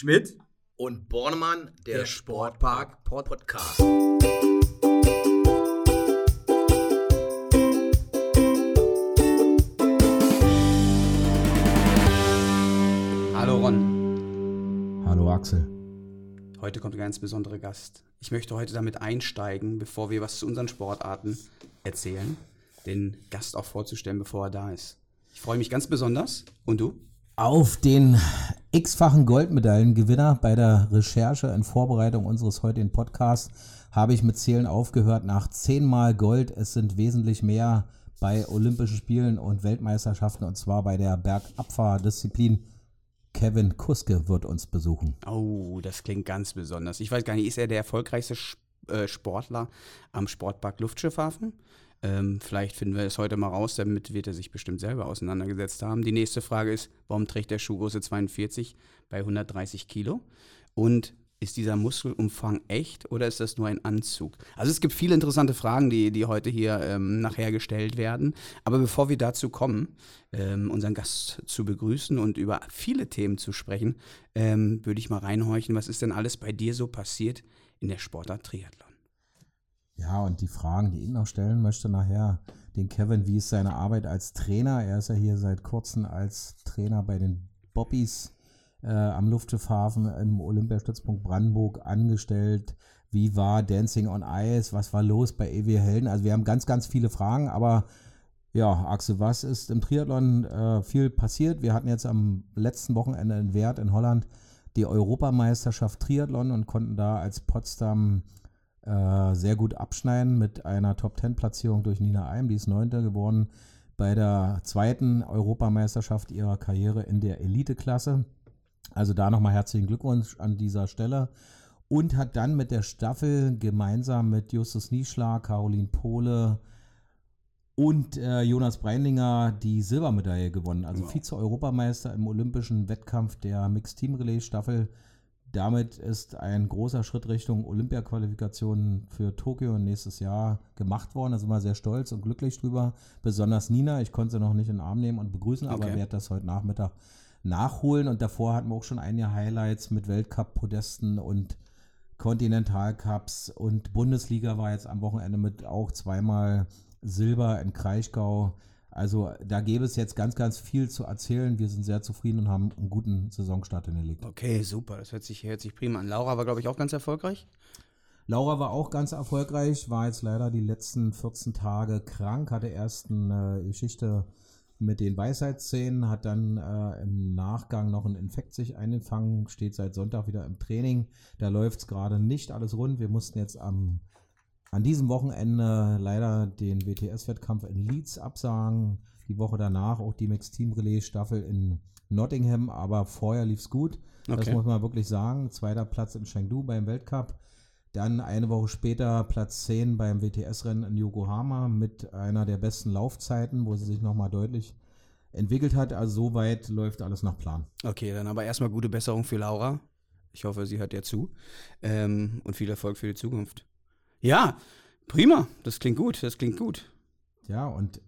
Schmidt und Bornemann, der, der Sportpark Podcast. Hallo Ron. Hallo Axel. Heute kommt ein ganz besonderer Gast. Ich möchte heute damit einsteigen, bevor wir was zu unseren Sportarten erzählen, den Gast auch vorzustellen, bevor er da ist. Ich freue mich ganz besonders. Und du? Auf den x-fachen Goldmedaillengewinner bei der Recherche in Vorbereitung unseres heutigen Podcasts habe ich mit Zählen aufgehört. Nach zehnmal Gold, es sind wesentlich mehr bei Olympischen Spielen und Weltmeisterschaften und zwar bei der Bergabfahrdisziplin. Kevin Kuske wird uns besuchen. Oh, das klingt ganz besonders. Ich weiß gar nicht, ist er der erfolgreichste äh, Sportler am Sportpark Luftschiffhafen? Ähm, vielleicht finden wir es heute mal raus, damit wird er sich bestimmt selber auseinandergesetzt haben. Die nächste Frage ist, warum trägt der Schuhgröße 42 bei 130 Kilo? Und ist dieser Muskelumfang echt oder ist das nur ein Anzug? Also es gibt viele interessante Fragen, die, die heute hier ähm, nachher gestellt werden. Aber bevor wir dazu kommen, ähm, unseren Gast zu begrüßen und über viele Themen zu sprechen, ähm, würde ich mal reinhorchen, was ist denn alles bei dir so passiert in der Sportart Triathlon? Ja, und die Fragen, die ich noch stellen möchte nachher, den Kevin, wie ist seine Arbeit als Trainer? Er ist ja hier seit kurzem als Trainer bei den Bobbies äh, am Luftschiffhafen im Olympiastützpunkt Brandenburg angestellt. Wie war Dancing on Ice? Was war los bei EW Helden? Also wir haben ganz, ganz viele Fragen, aber ja, Axel, was ist im Triathlon äh, viel passiert? Wir hatten jetzt am letzten Wochenende in Wert in Holland die Europameisterschaft Triathlon und konnten da als Potsdam äh, sehr gut abschneiden mit einer Top-10-Platzierung durch Nina Eim. Die ist Neunte geworden bei der zweiten Europameisterschaft ihrer Karriere in der Elite-Klasse. Also da nochmal herzlichen Glückwunsch an dieser Stelle. Und hat dann mit der Staffel gemeinsam mit Justus Nieschlag, Caroline Pohle und äh, Jonas Breinlinger die Silbermedaille gewonnen. Also wow. Vize-Europameister im olympischen Wettkampf der Mixed Team Relais Staffel damit ist ein großer Schritt Richtung Olympia-Qualifikation für Tokio nächstes Jahr gemacht worden. Da sind wir sehr stolz und glücklich drüber. Besonders Nina, ich konnte sie noch nicht in den Arm nehmen und begrüßen, okay. aber werde das heute Nachmittag nachholen. Und davor hatten wir auch schon einige Highlights mit Weltcup-Podesten und Kontinentalcups und Bundesliga war jetzt am Wochenende mit auch zweimal Silber in Kraichgau. Also da gäbe es jetzt ganz, ganz viel zu erzählen. Wir sind sehr zufrieden und haben einen guten Saisonstart hingelegt. Okay, super. Das hört sich, hört sich prima an. Laura war, glaube ich, auch ganz erfolgreich. Laura war auch ganz erfolgreich, war jetzt leider die letzten 14 Tage krank, hatte erst eine Geschichte mit den Weisheitszähnen, hat dann äh, im Nachgang noch einen Infekt sich eingefangen, steht seit Sonntag wieder im Training. Da läuft es gerade nicht alles rund. Wir mussten jetzt am an diesem Wochenende leider den WTS-Wettkampf in Leeds absagen. Die Woche danach auch die Mixed Team Relais Staffel in Nottingham, aber vorher lief es gut. Okay. Das muss man wirklich sagen. Zweiter Platz in Chengdu beim Weltcup. Dann eine Woche später Platz 10 beim WTS-Rennen in Yokohama mit einer der besten Laufzeiten, wo sie sich nochmal deutlich entwickelt hat. Also soweit läuft alles nach Plan. Okay, dann aber erstmal gute Besserung für Laura. Ich hoffe, sie hört ja zu. Ähm, und viel Erfolg für die Zukunft. Ja, prima. Das klingt gut. Das klingt gut. Ja, und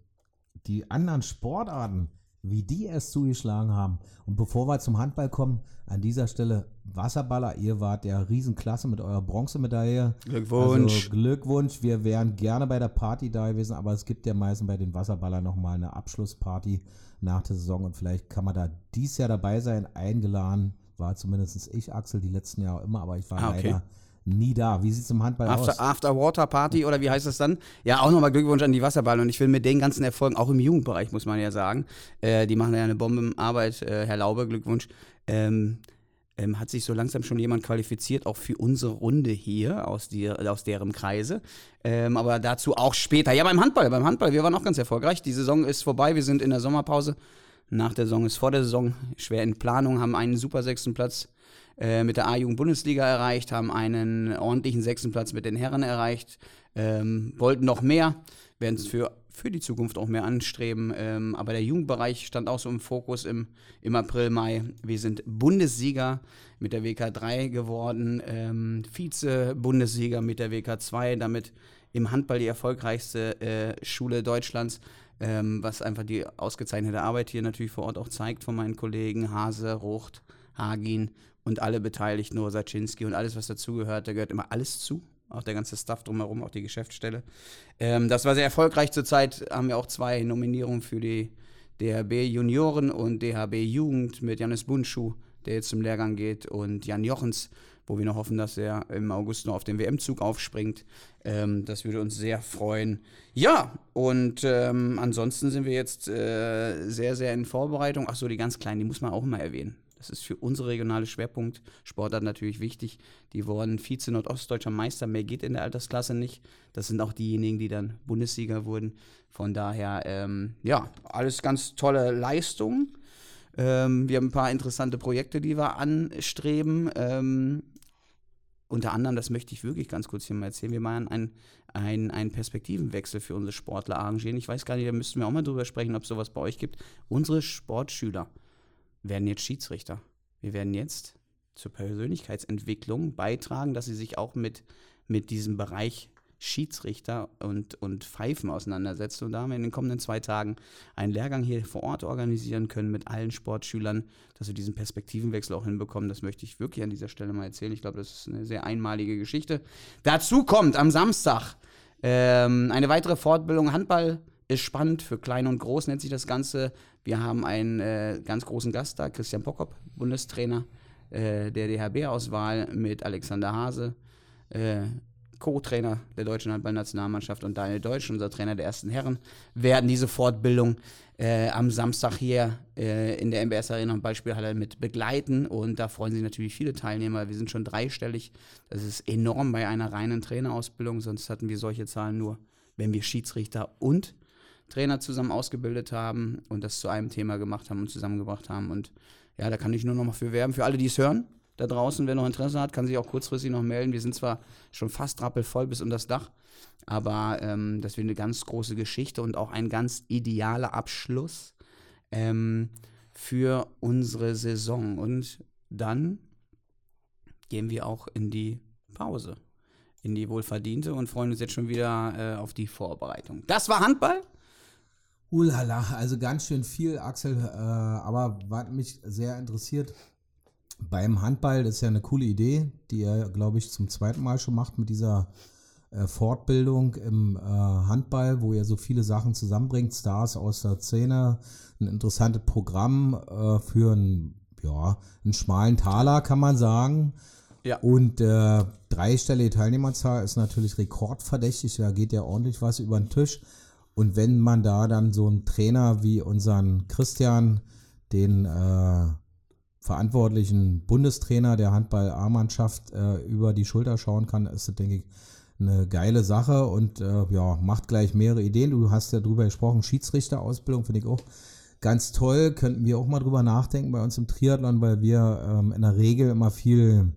die anderen Sportarten, wie die es zugeschlagen haben. Und bevor wir zum Handball kommen, an dieser Stelle Wasserballer, ihr wart ja Riesenklasse mit eurer Bronzemedaille. Glückwunsch. Also Glückwunsch. Wir wären gerne bei der Party da gewesen, aber es gibt ja meistens bei den Wasserballern nochmal eine Abschlussparty nach der Saison und vielleicht kann man da dies Jahr dabei sein. Eingeladen war zumindest ich, Axel, die letzten Jahre immer, aber ich war ah, okay. leider nie da. Wie sieht es im Handball After, aus? After Water Party oder wie heißt das dann? Ja, auch nochmal Glückwunsch an die Wasserball. Und ich will mit den ganzen Erfolgen, auch im Jugendbereich, muss man ja sagen, äh, die machen ja eine Bombenarbeit. Äh, Herr Laube, Glückwunsch. Ähm, ähm, hat sich so langsam schon jemand qualifiziert, auch für unsere Runde hier aus, die, aus deren Kreise. Ähm, aber dazu auch später. Ja, beim Handball, beim Handball, wir waren auch ganz erfolgreich. Die Saison ist vorbei, wir sind in der Sommerpause. Nach der Saison ist vor der Saison schwer in Planung, haben einen super sechsten Platz äh, mit der A-Jugend-Bundesliga erreicht, haben einen ordentlichen sechsten Platz mit den Herren erreicht, ähm, wollten noch mehr, werden es für, für die Zukunft auch mehr anstreben. Ähm, aber der Jugendbereich stand auch so im Fokus im, im April, Mai. Wir sind Bundessieger mit der WK3 geworden, ähm, Vize-Bundessieger mit der WK2, damit im Handball die erfolgreichste äh, Schule Deutschlands. Ähm, was einfach die ausgezeichnete Arbeit hier natürlich vor Ort auch zeigt von meinen Kollegen Hase, Rucht, Hagin und alle Beteiligten, nur Saczynski und alles, was dazugehört, da gehört immer alles zu. Auch der ganze Stuff drumherum, auch die Geschäftsstelle. Ähm, das war sehr erfolgreich. Zurzeit haben wir auch zwei Nominierungen für die DHB Junioren und DHB Jugend mit Janis Bunschuh, der jetzt zum Lehrgang geht, und Jan Jochens, wo wir noch hoffen, dass er im August noch auf den WM-Zug aufspringt. Ähm, das würde uns sehr freuen. Ja, und ähm, ansonsten sind wir jetzt äh, sehr, sehr in Vorbereitung. Achso, die ganz kleinen, die muss man auch immer erwähnen. Das ist für unsere regionale Schwerpunkt Sportart natürlich wichtig. Die wurden Vize Nordostdeutscher Meister. Mehr geht in der Altersklasse nicht. Das sind auch diejenigen, die dann Bundessieger wurden. Von daher, ähm, ja, alles ganz tolle Leistungen. Ähm, wir haben ein paar interessante Projekte, die wir anstreben. Ähm, unter anderem, das möchte ich wirklich ganz kurz hier mal erzählen, wir machen einen, einen, einen Perspektivenwechsel für unsere Sportler arrangieren. Ich weiß gar nicht, da müssten wir auch mal drüber sprechen, ob es sowas bei euch gibt. Unsere Sportschüler werden jetzt Schiedsrichter. Wir werden jetzt zur Persönlichkeitsentwicklung beitragen, dass sie sich auch mit, mit diesem Bereich Schiedsrichter und, und Pfeifen auseinandersetzen. Und da haben wir in den kommenden zwei Tagen einen Lehrgang hier vor Ort organisieren können mit allen Sportschülern, dass wir diesen Perspektivenwechsel auch hinbekommen. Das möchte ich wirklich an dieser Stelle mal erzählen. Ich glaube, das ist eine sehr einmalige Geschichte. Dazu kommt am Samstag ähm, eine weitere Fortbildung Handball ist spannend für Klein und Groß, nennt sich das Ganze. Wir haben einen äh, ganz großen Gast da, Christian Pockop, Bundestrainer äh, der DHB-Auswahl mit Alexander Hase, äh, Co-Trainer der deutschen Handballnationalmannschaft und Daniel Deutsch, unser Trainer der ersten Herren, werden diese Fortbildung äh, am Samstag hier äh, in der MBS Arena und Beispielhalle mit begleiten. Und da freuen sich natürlich viele Teilnehmer. Wir sind schon dreistellig. Das ist enorm bei einer reinen Trainerausbildung. Sonst hatten wir solche Zahlen nur, wenn wir Schiedsrichter und Trainer zusammen ausgebildet haben und das zu einem Thema gemacht haben und zusammengebracht haben. Und ja, da kann ich nur noch mal für werben. Für alle, die es hören, da draußen, wer noch Interesse hat, kann sich auch kurzfristig noch melden. Wir sind zwar schon fast rappelvoll bis um das Dach, aber ähm, das wird eine ganz große Geschichte und auch ein ganz idealer Abschluss ähm, für unsere Saison. Und dann gehen wir auch in die Pause, in die wohlverdiente und freuen uns jetzt schon wieder äh, auf die Vorbereitung. Das war Handball. Ulala, also ganz schön viel, Axel. Äh, aber was mich sehr interessiert, beim Handball, das ist ja eine coole Idee, die er, glaube ich, zum zweiten Mal schon macht mit dieser äh, Fortbildung im äh, Handball, wo er so viele Sachen zusammenbringt, Stars aus der Szene, ein interessantes Programm äh, für einen, ja, einen schmalen Taler, kann man sagen. Ja. Und äh, dreistellige Teilnehmerzahl ist natürlich rekordverdächtig, da geht ja ordentlich was über den Tisch. Und wenn man da dann so einen Trainer wie unseren Christian, den äh, verantwortlichen Bundestrainer der Handball-A-Mannschaft, äh, über die Schulter schauen kann, ist das, denke ich, eine geile Sache und äh, ja, macht gleich mehrere Ideen. Du hast ja drüber gesprochen, Schiedsrichterausbildung finde ich auch ganz toll. Könnten wir auch mal drüber nachdenken bei uns im Triathlon, weil wir ähm, in der Regel immer viel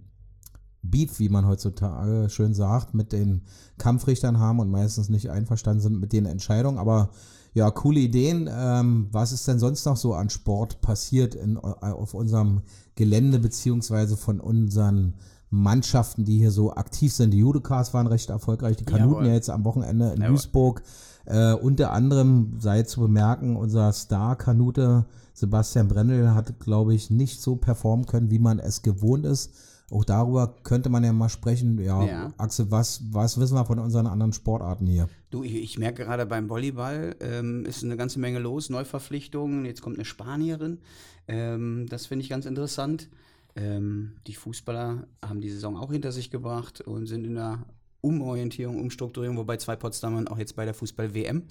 Beef, wie man heutzutage schön sagt, mit den Kampfrichtern haben und meistens nicht einverstanden sind mit den Entscheidungen. Aber ja, coole Ideen. Ähm, was ist denn sonst noch so an Sport passiert in, auf unserem Gelände, beziehungsweise von unseren Mannschaften, die hier so aktiv sind? Die Judekas waren recht erfolgreich, die Kanuten Jawohl. ja jetzt am Wochenende in Jawohl. Duisburg. Äh, unter anderem sei zu bemerken, unser Star-Kanute Sebastian Brendel hat, glaube ich, nicht so performen können, wie man es gewohnt ist. Auch darüber könnte man ja mal sprechen. Ja, Ja. Axel, was, was wissen wir von unseren anderen Sportarten hier? Du, ich, ich merke gerade beim Volleyball ähm, ist eine ganze Menge los, Neuverpflichtungen, jetzt kommt eine Spanierin. Ähm, das finde ich ganz interessant. Ähm, die Fußballer haben die Saison auch hinter sich gebracht und sind in der Umorientierung, Umstrukturierung, wobei zwei Potsdamer auch jetzt bei der Fußball-WM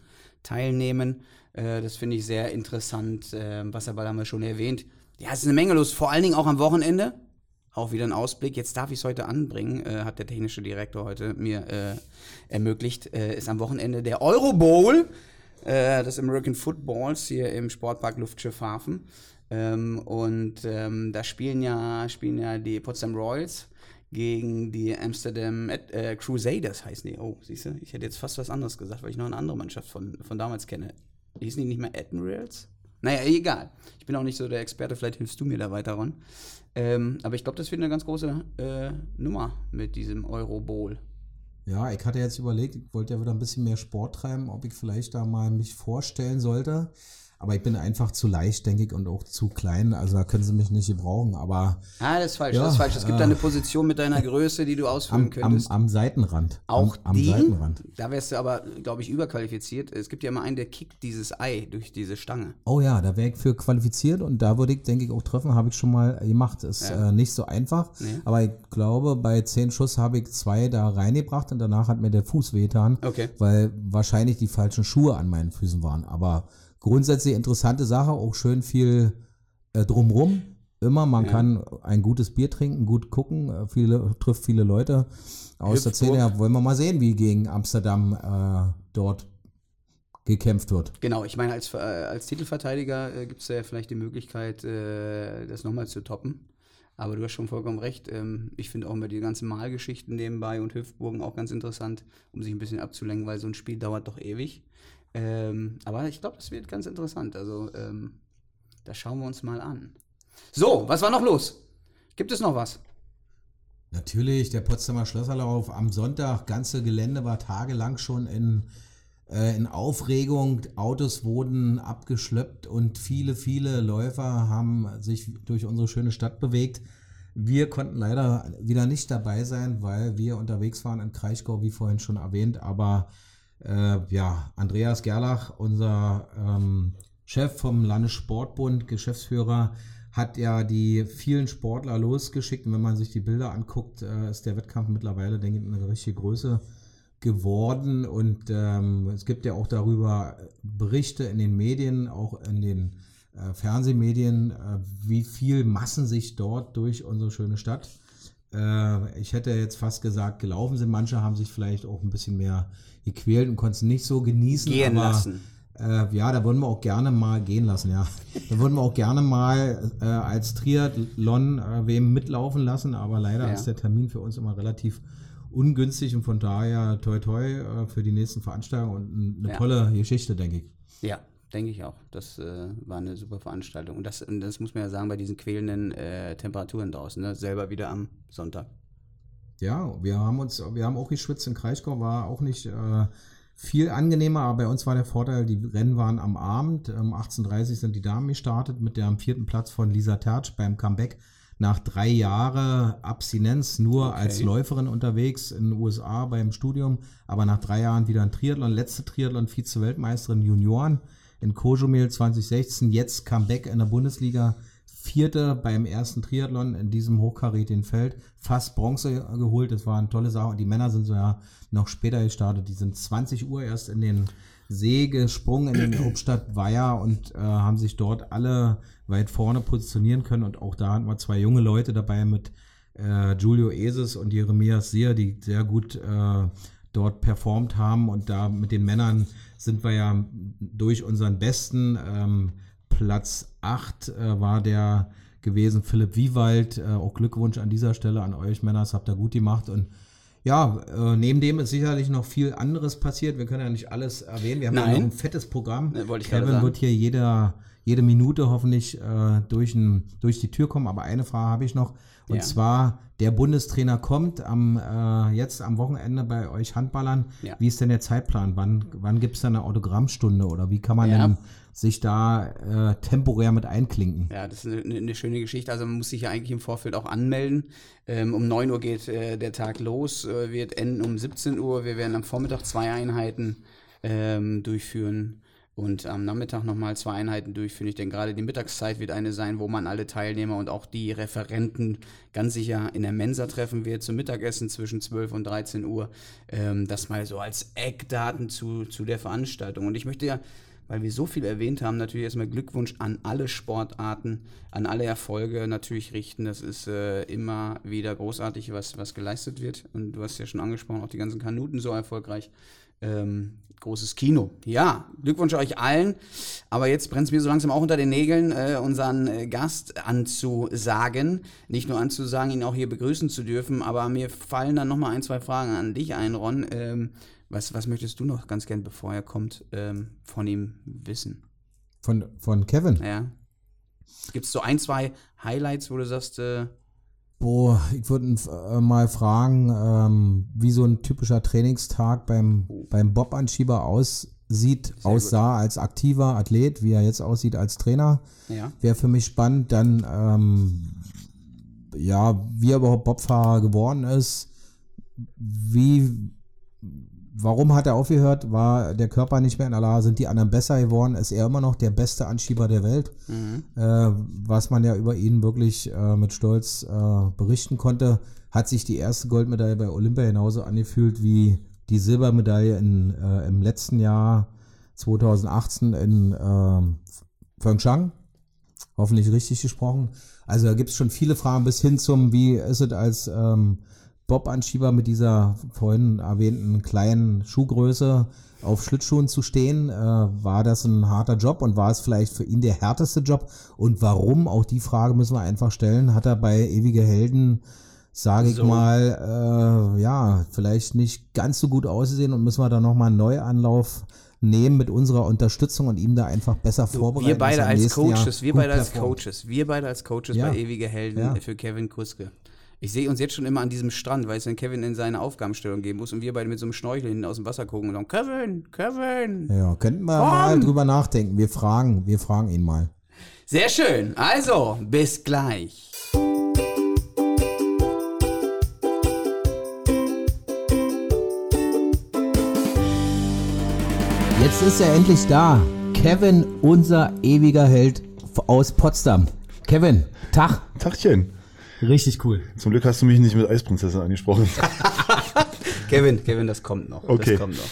teilnehmen. Äh, das finde ich sehr interessant. Äh, Wasserball haben wir schon erwähnt. Ja, es ist eine Menge los, vor allen Dingen auch am Wochenende. Auch wieder ein Ausblick. Jetzt darf ich es heute anbringen, äh, hat der technische Direktor heute mir äh, ermöglicht. Äh, ist am Wochenende der Euro Bowl äh, des American Footballs hier im Sportpark Luftschiffhafen. Ähm, und ähm, da spielen ja, spielen ja die Potsdam Royals gegen die Amsterdam äh, Crusaders heißen die. Oh, siehst du, ich hätte jetzt fast was anderes gesagt, weil ich noch eine andere Mannschaft von, von damals kenne. Hießen die nicht mehr Admirals? Naja, egal. Ich bin auch nicht so der Experte, vielleicht hilfst du mir da weiter, Ron. Ähm, aber ich glaube, das wird eine ganz große äh, Nummer mit diesem Euro Bowl. Ja, ich hatte jetzt überlegt, ich wollte ja wieder ein bisschen mehr Sport treiben, ob ich vielleicht da mal mich vorstellen sollte. Aber ich bin einfach zu leicht, denke ich, und auch zu klein. Also da können sie mich nicht gebrauchen. Aber Ah, das ist falsch, Ja, das ist falsch. Es gibt äh, da eine Position mit deiner Größe, die du ausfüllen am, am, könntest. am Seitenrand. Auch am, am die? Seitenrand. Da wärst du aber, glaube ich, überqualifiziert. Es gibt ja immer einen, der kickt dieses Ei durch diese Stange. Oh ja, da wäre ich für qualifiziert und da würde ich, denke ich, auch treffen. Habe ich schon mal gemacht. Ist Ja. äh, nicht so einfach. Nee. Aber ich glaube, bei zehn Schuss habe ich zwei da reingebracht und danach hat mir der Fuß wehgetan. Okay. weil wahrscheinlich die falschen Schuhe an meinen Füßen waren. Aber grundsätzlich interessante Sache, auch schön viel äh, drumrum. Immer, man Ja. kann ein gutes Bier trinken, gut gucken, äh, viele, trifft viele Leute aus der Hüpfburg. Szene. Ja, wollen wir mal sehen, wie gegen Amsterdam äh, dort gekämpft wird. Genau, ich meine, als, äh, als Titelverteidiger äh, gibt es ja vielleicht die Möglichkeit, äh, das nochmal zu toppen. Aber du hast schon vollkommen recht. Ähm, ich finde auch immer die ganzen Malgeschichten nebenbei und Hüftburgen auch ganz interessant, um sich ein bisschen abzulenken, weil so ein Spiel dauert doch ewig. Ähm, aber ich glaube, das wird ganz interessant. Also, ähm, das schauen wir uns mal an. So, was war noch los? Gibt es noch was? Natürlich, der Potsdamer Schlösserlauf am Sonntag, ganze Gelände war tagelang schon in, äh, in Aufregung. Autos wurden abgeschleppt und viele, viele Läufer haben sich durch unsere schöne Stadt bewegt. Wir konnten leider wieder nicht dabei sein, weil wir unterwegs waren in Kraichgau, wie vorhin schon erwähnt. Aber äh, ja, Andreas Gerlach, unser ähm, Chef vom Landessportbund, Geschäftsführer, hat ja die vielen Sportler losgeschickt. Und wenn man sich die Bilder anguckt, äh, ist der Wettkampf mittlerweile, denke ich, eine richtige Größe geworden. Und ähm, es gibt ja auch darüber Berichte in den Medien, auch in den äh, Fernsehmedien, äh, wie viel Massen sich dort durch unsere schöne Stadt äh, ich hätte jetzt fast gesagt, gelaufen sind. Manche haben sich vielleicht auch ein bisschen mehr gequält und konnten es nicht so genießen. Gehen aber, lassen. Äh, ja, da würden wir auch gerne mal gehen lassen, ja. Da würden wir auch gerne mal äh, als Triathlon äh, wem mitlaufen lassen, aber leider Ja. ist der Termin für uns immer relativ ungünstig und von daher toi toi äh, für die nächsten Veranstaltungen und eine Ja. tolle Geschichte, denke ich. Ja, denke ich auch. Das äh, war eine super Veranstaltung. Und das, das muss man ja sagen, bei diesen quälenden äh, Temperaturen draußen, ne? selber wieder am Sonntag. Ja, wir haben uns, wir haben auch geschwitzt in Kraichgau, war auch nicht äh, viel angenehmer, aber bei uns war der Vorteil, die Rennen waren am Abend. Um 18.30 Uhr sind die Damen gestartet mit dem vierten Platz von Lisa Tertsch beim Comeback nach drei Jahren Abstinenz nur Okay. als Läuferin unterwegs in den USA beim Studium, aber nach drei Jahren wieder ein Triathlon, letzte Triathlon, Vize-Weltmeisterin Junioren in Kojumel 2016, jetzt Comeback in der Bundesliga, Vierte beim ersten Triathlon in diesem hochkarätigen Feld, fast Bronze geholt, das war eine tolle Sache und die Männer sind so ja noch später gestartet, die sind 20 Uhr erst in den See gesprungen in den Hauptstadtweiher und äh, haben sich dort alle weit vorne positionieren können. Und auch da hatten wir zwei junge Leute dabei mit äh, Giulio Eses und Jeremias Seer, die sehr gut äh, dort performt haben. Und da mit den Männern sind wir ja durch unseren besten ähm, Platz 8 äh, war der gewesen Philipp Wiewald. Äh, auch Glückwunsch an dieser Stelle an euch Männer, das habt ihr gut gemacht und ja, äh, neben dem ist sicherlich noch viel anderes passiert. Wir können ja nicht alles erwähnen. Wir haben ja Nein. noch ein fettes Programm. Ne, wollte ich Kevin sagen. wird hier jeder, jede Minute hoffentlich äh, durch, ein, durch die Tür kommen. Aber eine Frage habe ich noch. Und Ja. zwar, der Bundestrainer kommt am, äh, jetzt am Wochenende bei euch Handballern. Ja. Wie ist denn der Zeitplan? Wann, wann gibt es da eine Autogrammstunde oder wie kann man Ja. denn sich da äh, temporär mit einklinken? Ja, das ist eine, eine schöne Geschichte. Also man muss sich ja eigentlich im Vorfeld auch anmelden. Ähm, um 9 Uhr geht äh, der Tag los, äh, wird enden um 17 Uhr. Wir werden am Vormittag zwei Einheiten ähm, durchführen und am Nachmittag nochmal zwei Einheiten durchführen. Ich denke, gerade die Mittagszeit wird eine sein, wo man alle Teilnehmer und auch die Referenten ganz sicher in der Mensa treffen wird zum Mittagessen zwischen 12 und 13 Uhr. Ähm, das mal so als Eckdaten zu, zu der Veranstaltung. Und ich möchte ja weil wir so viel erwähnt haben, natürlich erstmal Glückwunsch an alle Sportarten, an alle Erfolge natürlich richten. Das ist äh, immer wieder großartig, was, was geleistet wird. Und du hast ja schon angesprochen, auch die ganzen Kanuten so erfolgreich. Ähm, großes Kino. Ja, Glückwunsch euch allen. Aber jetzt brennt es mir so langsam auch unter den Nägeln, äh, unseren äh, Gast anzusagen. Nicht nur anzusagen, ihn auch hier begrüßen zu dürfen, aber mir fallen dann nochmal ein, zwei Fragen an dich ein, Ron. Ähm, was, was möchtest du noch ganz gern, bevor er kommt, ähm, von ihm wissen? Von, von Kevin? Ja. Gibt es so ein, zwei Highlights, wo du sagst, äh, Boah, ich würde äh, mal fragen, ähm, wie so ein typischer Trainingstag beim, beim Bob-Anschieber aussieht, aussah als aktiver Athlet, wie er jetzt aussieht als Trainer, Ja. wäre für mich spannend. Dann, ähm, ja, wie er überhaupt Bobfahrer geworden ist, wie, warum hat er aufgehört? War der Körper nicht mehr in der Lage? Sind die anderen besser geworden? Ist er immer noch der beste Anschieber der Welt? Äh, was man ja über ihn wirklich äh, mit Stolz äh, berichten konnte, hat sich die erste Goldmedaille bei Olympia genauso angefühlt wie die Silbermedaille in, äh, im letzten Jahr 2018 in ähm, Pyeongchang. Hoffentlich richtig gesprochen. Also da gibt es schon viele Fragen bis hin zum, wie ist es als ähm, Bob-Anschieber mit dieser vorhin erwähnten kleinen Schuhgröße auf Schlittschuhen zu stehen? Äh, war das ein harter Job und war es vielleicht für ihn der härteste Job? Und warum? Auch die Frage müssen wir einfach stellen. Hat er bei Ewige Helden, sage ich So. mal, äh, ja, vielleicht nicht ganz so gut ausgesehen und müssen wir da nochmal einen Neuanlauf nehmen mit unserer Unterstützung und ihm da einfach besser vorbereiten. Wir beide als nächsten Jahr Coaches, wir beide als. Coaches, wir beide als Coaches Ja. bei Ewige Helden Ja. für Kevin Kuske. Ich sehe uns jetzt schon immer an diesem Strand, weil es dann Kevin in seine Aufgabenstellung gehen muss und wir beide mit so einem Schnorchel hinten aus dem Wasser gucken und sagen, Kevin, Kevin. Ja, könnten wir Komm! mal drüber nachdenken. Wir fragen, wir fragen ihn mal. Sehr schön. Also, bis gleich. Jetzt ist er endlich da. Kevin, unser ewiger Held aus Potsdam. Kevin, Tag. Tachchen. Richtig cool. Zum Glück hast du mich nicht mit Eisprinzessin angesprochen. Kevin, Kevin, das kommt noch. Okay. Das kommt noch.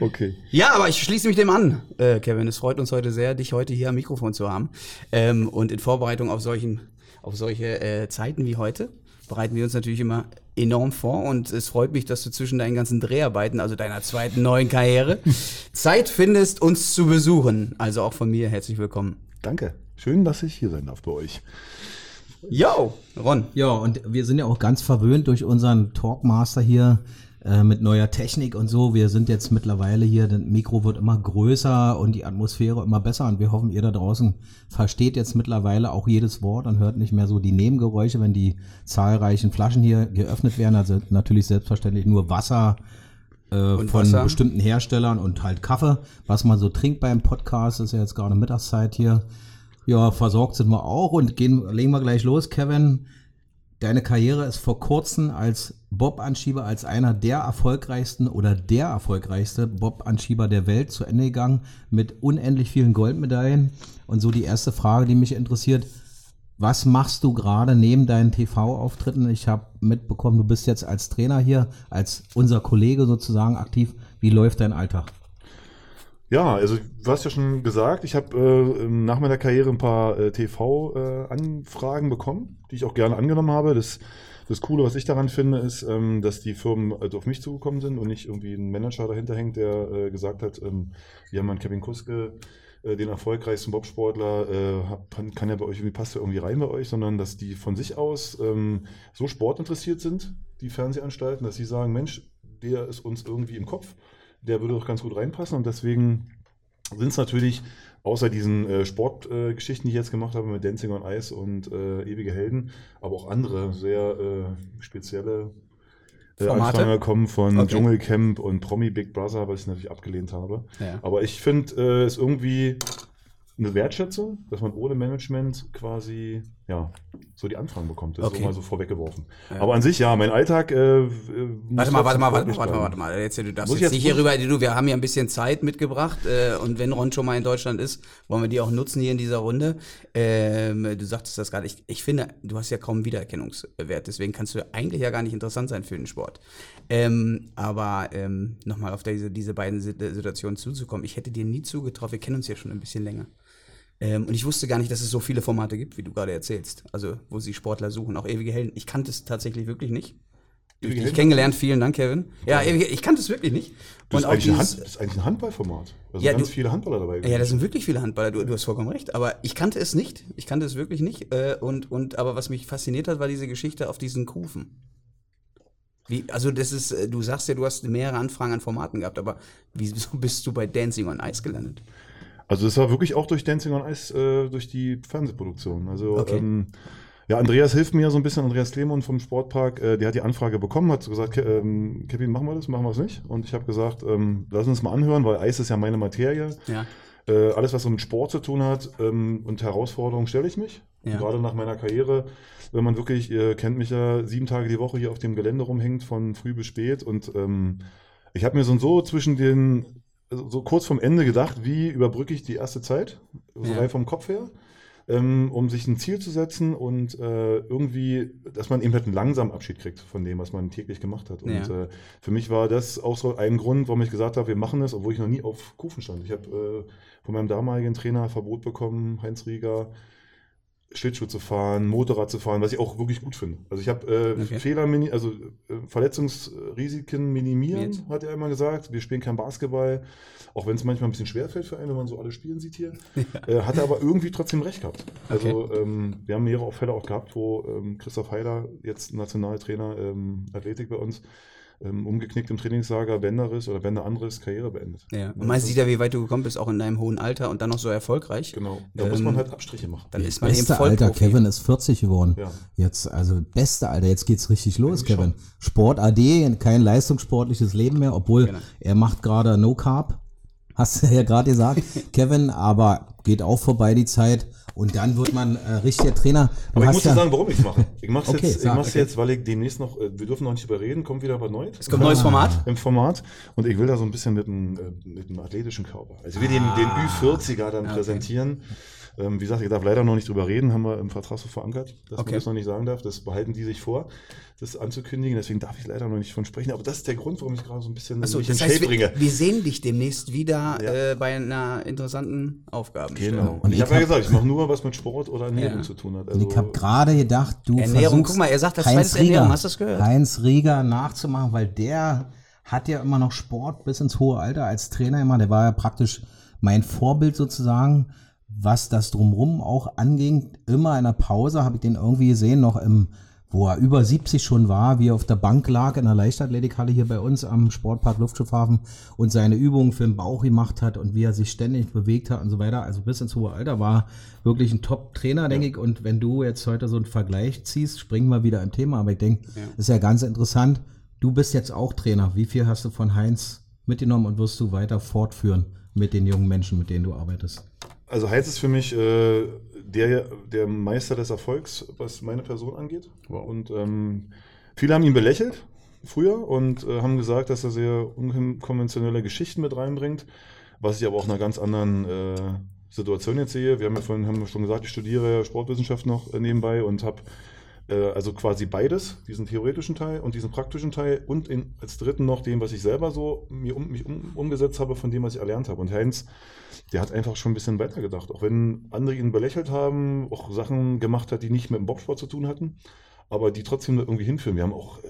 Okay. Ja, aber ich schließe mich dem an, äh, Kevin. Es freut uns heute sehr, dich heute hier am Mikrofon zu haben. Ähm, und in Vorbereitung auf, solchen, auf solche äh, Zeiten wie heute bereiten wir uns natürlich immer enorm vor. Und es freut mich, dass du zwischen deinen ganzen Dreharbeiten, also deiner zweiten neuen Karriere, Zeit findest, uns zu besuchen. Also auch von mir herzlich willkommen. Danke. Schön, dass ich hier sein darf bei euch. Yo, Ron. Ja, und wir sind ja auch ganz verwöhnt durch unseren Talkmaster hier äh, mit neuer Technik und so. Wir sind jetzt mittlerweile hier, das Mikro wird immer größer und die Atmosphäre immer besser und wir hoffen, ihr da draußen versteht jetzt mittlerweile auch jedes Wort und hört nicht mehr so die Nebengeräusche, wenn die zahlreichen Flaschen hier geöffnet werden. Also natürlich selbstverständlich nur Wasser äh, von Wasser. bestimmten Herstellern und halt Kaffee, was man so trinkt beim Podcast, ist ja jetzt gerade Mittagszeit hier. Ja, versorgt sind wir auch und gehen, legen wir gleich los, Kevin. Deine Karriere ist vor kurzem als Bob-Anschieber, als einer der erfolgreichsten oder der erfolgreichste Bob-Anschieber der Welt zu Ende gegangen mit unendlich vielen Goldmedaillen. Und so die erste Frage, die mich interessiert, was machst du gerade neben deinen TV-Auftritten? Ich habe mitbekommen, du bist jetzt als Trainer hier, als unser Kollege sozusagen aktiv. Wie läuft dein Alltag? Ja, also du hast ja schon gesagt, ich habe äh, nach meiner Karriere ein paar äh, TV-Anfragen bekommen, die ich auch gerne angenommen habe. Das, das Coole, was ich daran finde, ist, ähm, dass die Firmen also auf mich zugekommen sind und nicht irgendwie ein Manager dahinter hängt, der äh, gesagt hat, ähm, wir haben einen Kevin Kuske, äh, den erfolgreichsten Bobsportler, äh, kann ja bei euch irgendwie, passt ja irgendwie rein bei euch, sondern dass die von sich aus ähm, so sportinteressiert sind, die Fernsehanstalten, dass sie sagen, Mensch, der ist uns irgendwie im Kopf, der würde doch ganz gut reinpassen und deswegen sind es natürlich, außer diesen äh, Sportgeschichten, äh, die ich jetzt gemacht habe mit Dancing on Ice und äh, Ewige Helden, aber auch andere sehr äh, spezielle äh, Formate? Anfragen kommen von Okay. Dschungelcamp und Promi Big Brother, was ich natürlich abgelehnt habe. Ja. Aber ich finde äh, es irgendwie eine Wertschätzung, dass man ohne Management quasi ja so die Anfragen bekommt. Das ist Okay. so mal so vorweggeworfen. Ja. Aber an sich, ja, mein Alltag. Äh, äh, Warte mal, warte mal, warte mal, warte mal, warte mal. Jetzt, du darfst jetzt jetzt- nicht hier rüber, du, wir haben hier ein bisschen Zeit mitgebracht äh, und wenn Ron schon mal in Deutschland ist, wollen wir die auch nutzen hier in dieser Runde. Ähm, du sagtest das gerade, ich, ich finde, du hast ja kaum Wiedererkennungswert, deswegen kannst du eigentlich ja gar nicht interessant sein für den Sport. Ähm, aber ähm, nochmal auf diese, diese beiden Sit- Situationen zuzukommen, ich hätte dir nie zugetraut, wir kennen uns ja schon ein bisschen länger. Ähm, und ich wusste gar nicht, dass es so viele Formate gibt, wie du gerade erzählst. Also, wo sie Sportler suchen, auch ewige Helden. Ich kannte es tatsächlich wirklich nicht. Ewige dich Helden? kennengelernt, vielen Dank, Kevin. Ja, ewige, ich kannte es wirklich nicht. Das ist, auch eigentlich ein dieses- Hand, das ist eigentlich ein Handballformat. Da sind Ja, ganz du- viele Handballer dabei. ja, da sind wirklich viele Handballer, du, du hast vollkommen recht. Aber ich kannte es nicht. Ich kannte es wirklich nicht. Äh, und, und, aber was mich fasziniert hat, war diese Geschichte auf diesen Kufen. Wie, also das ist, äh, du sagst ja, du hast mehrere Anfragen an Formaten gehabt, aber wieso bist du bei Dancing on Ice gelandet? Also es war wirklich auch durch Dancing on Ice, äh, durch die Fernsehproduktion. Also Okay. ähm, Ja, Andreas hilft mir so ein bisschen, Andreas Lehmann vom Sportpark, äh, der hat die Anfrage bekommen, hat gesagt, Ke ähm, Kevin, machen wir das, machen wir es nicht? Und ich habe gesagt, ähm, lass uns mal anhören, weil Eis ist ja meine Materie. Ja. Äh, alles, was so mit Sport zu tun hat ähm, und Herausforderungen, stelle ich mich. Ja. Gerade nach meiner Karriere, wenn man wirklich, ihr kennt mich ja, sieben Tage die Woche hier auf dem Gelände rumhängt, von früh bis spät. Und ähm, ich habe mir so und so zwischen den, so kurz vom Ende gedacht, wie überbrücke ich die erste Zeit, so Ja. rein vom Kopf her, ähm, um sich ein Ziel zu setzen und äh, irgendwie, dass man eben halt einen langsamen Abschied kriegt von dem, was man täglich gemacht hat. Und Ja. äh, für mich war das auch so ein Grund, warum ich gesagt habe, wir machen das, obwohl ich noch nie auf Kufen stand. Ich habe äh, von meinem damaligen Trainer Verbot bekommen, Heinz Rieger, Schlittschuh zu fahren, Motorrad zu fahren, was ich auch wirklich gut finde. Also ich habe äh, Okay. Fehler, also äh, Verletzungsrisiken minimieren, Jetzt. hat er immer gesagt. Wir spielen kein Basketball, auch wenn es manchmal ein bisschen schwerfällt für einen, wenn man so alle spielen sieht hier. Äh, hat er aber irgendwie trotzdem recht gehabt. Also ähm, wir haben mehrere Fälle auch gehabt, wo ähm, Christoph Heider, jetzt Nationaltrainer ähm, Athletik bei uns, ähm, umgeknickt im Trainingslager, Bänderriss oder Bänderanriss, Karriere beendet. Ja. Und man sieht ja, wie weit du gekommen bist, auch in deinem hohen Alter und dann noch so erfolgreich. Genau. Da Ähm, muss man halt Abstriche machen. Dann ist man eben Beste Vollprofi. Alter, Kevin ist 40 geworden. Ja. Jetzt, also beste Alter, jetzt geht's richtig los, Eigentlich Kevin. Sport AD, kein leistungssportliches Leben mehr, obwohl Genau. er macht gerade No Carb, hast du ja gerade gesagt, Kevin, aber geht auch vorbei die Zeit und dann wird man äh, richtiger Trainer. Du Aber ich muss dir sagen, warum ich es mache. Ich mache es Okay, jetzt, ich mach's okay. jetzt, weil ich demnächst noch, äh, wir dürfen noch nicht überreden, kommt wieder was Neues. Es kommt ein neues Format. Im Format. Und ich will da so ein bisschen mit einem, äh, mit einem athletischen Körper. Also ich will den, den Ü40er dann Ah, okay. präsentieren. Ähm, wie gesagt, ich darf leider noch nicht drüber reden, haben wir im Vertrag so verankert, dass Okay. man das noch nicht sagen darf. Das behalten die sich vor, das anzukündigen. Deswegen darf ich leider noch nicht von sprechen. Aber das ist der Grund, warum ich gerade so ein bisschen Achso, mich in das heißt, wir, bringe. wir sehen dich demnächst wieder Ja. äh, bei einer interessanten Aufgabenstellung. Genau. Und Und ich ich habe ja gesagt, ich mache nur, was mit Sport oder Ernährung Ja. zu tun hat. Und ich habe gerade gedacht, du Ernährung, versuchst guck mal, er sagt, das Heinz Ernährung, hast du das gehört? Heinz Rieger nachzumachen, weil der hat ja immer noch Sport bis ins hohe Alter als Trainer immer. Der war ja praktisch mein Vorbild sozusagen, was das drumrum auch anging. Immer in der Pause habe ich den irgendwie gesehen, noch im wo er über 70 schon war, wie er auf der Bank lag in der Leichtathletikhalle hier bei uns am Sportpark Luftschiffhafen und seine Übungen für den Bauch gemacht hat und wie er sich ständig bewegt hat und so weiter. Also bis ins hohe Alter war wirklich ein Top-Trainer, denke ich. Und wenn du jetzt heute so einen Vergleich ziehst, springen wir wieder im Thema. Aber ich denke, ist ja ganz interessant. Du bist jetzt auch Trainer. Wie viel hast du von Heinz mitgenommen und wirst du weiter fortführen mit den jungen Menschen, mit denen du arbeitest? Also Heinz ist für mich äh, der, der Meister des Erfolgs, was meine Person angeht. Und ähm, viele haben ihn belächelt früher und äh, haben gesagt, dass er sehr unkonventionelle Geschichten mit reinbringt, was ich aber auch in einer ganz anderen äh, Situation jetzt sehe. Wir haben ja vorhin haben wir schon gesagt, ich studiere Sportwissenschaft noch äh, nebenbei und habe äh, also quasi beides, diesen theoretischen Teil und diesen praktischen Teil und in, als dritten noch dem, was ich selber so mir um, mich um, umgesetzt habe von dem, was ich erlernt habe. Und Heinz, der hat einfach schon ein bisschen weitergedacht. Auch wenn andere ihn belächelt haben, auch Sachen gemacht hat, die nicht mit dem Bobsport zu tun hatten, aber die trotzdem irgendwie hinführen. Wir haben auch, äh,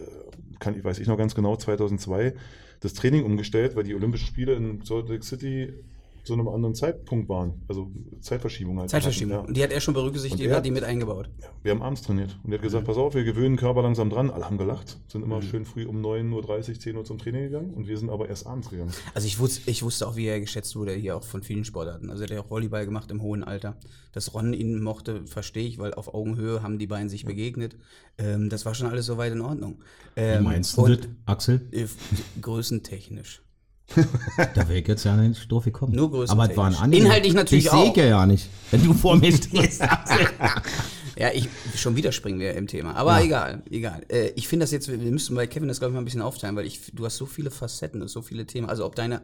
kann, ich weiß ich noch ganz genau, 2002 das Training umgestellt, weil die Olympischen Spiele in Salt Lake City zu einem anderen Zeitpunkt waren. Also Zeitverschiebung halt. Zeitverschiebung. hatten, ja. Und die hat er schon berücksichtigt, er- hat die mit eingebaut. Ja, wir haben abends trainiert. Und er hat gesagt, pass auf, wir gewöhnen den Körper langsam dran. Alle haben gelacht, sind immer schön früh um 9.30 Uhr, 10 Uhr zum Training gegangen. Und wir sind aber erst abends gegangen. Also ich wusste, ich wusste auch, wie er geschätzt wurde, hier auch von vielen Sportarten. Also er hat ja auch Volleyball gemacht im hohen Alter. Dass Ron ihn mochte, verstehe ich, weil auf Augenhöhe haben die beiden sich begegnet. Ähm, das war schon alles soweit in Ordnung. Ähm, und, Axel? äh, größentechnisch. Da wäre ich jetzt ja nicht drauf gekommen. Nur größentechnisch. Aber es war ein Anliegen. Inhaltlich natürlich ich sehe auch. ja ja nicht, wenn du vor mir stehst. Ja, ich, schon wieder springen wir im Thema. Aber egal, egal. Äh, ich finde das jetzt, wir müssen bei Kevin das, glaube ich, mal ein bisschen aufteilen, weil ich, du hast so viele Facetten und so viele Themen. Also ob deine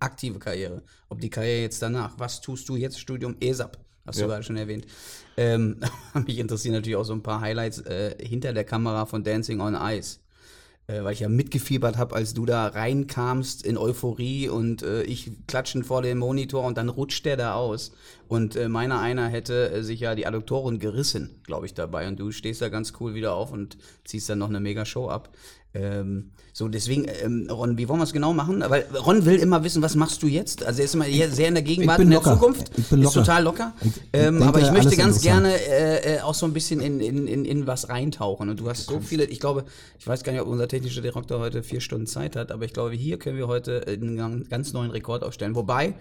aktive Karriere, ob die Karriere jetzt danach, was tust du jetzt, Studium ESAP, hast Ja. du gerade schon erwähnt. Ähm, mich interessieren natürlich auch so ein paar Highlights äh, hinter der Kamera von Dancing on Ice. Äh, weil ich ja mitgefiebert habe, als du da reinkamst in Euphorie und äh, ich klatschen vor dem Monitor und dann rutscht der da aus. Und äh, meiner einer hätte äh, sich ja die Adduktoren gerissen, glaube ich, dabei. Und du stehst da ganz cool wieder auf und ziehst dann noch eine mega Show ab. Ähm, so, deswegen, ähm, Ron, wie wollen wir es genau machen? Weil Ron will immer wissen, was machst du jetzt? Also er ist immer sehr in der Gegenwart, in der locker. Zukunft. Ich bin Ist locker. total locker. Ich- ich ähm, denke, aber ich möchte ganz gerne äh, äh, auch so ein bisschen in, in, in, in was reintauchen. Und du hast so viele, ich glaube, ich weiß gar nicht, ob unser technischer Direktor heute vier Stunden Zeit hat, aber ich glaube, hier können wir heute einen ganz neuen Rekord aufstellen. Wobei,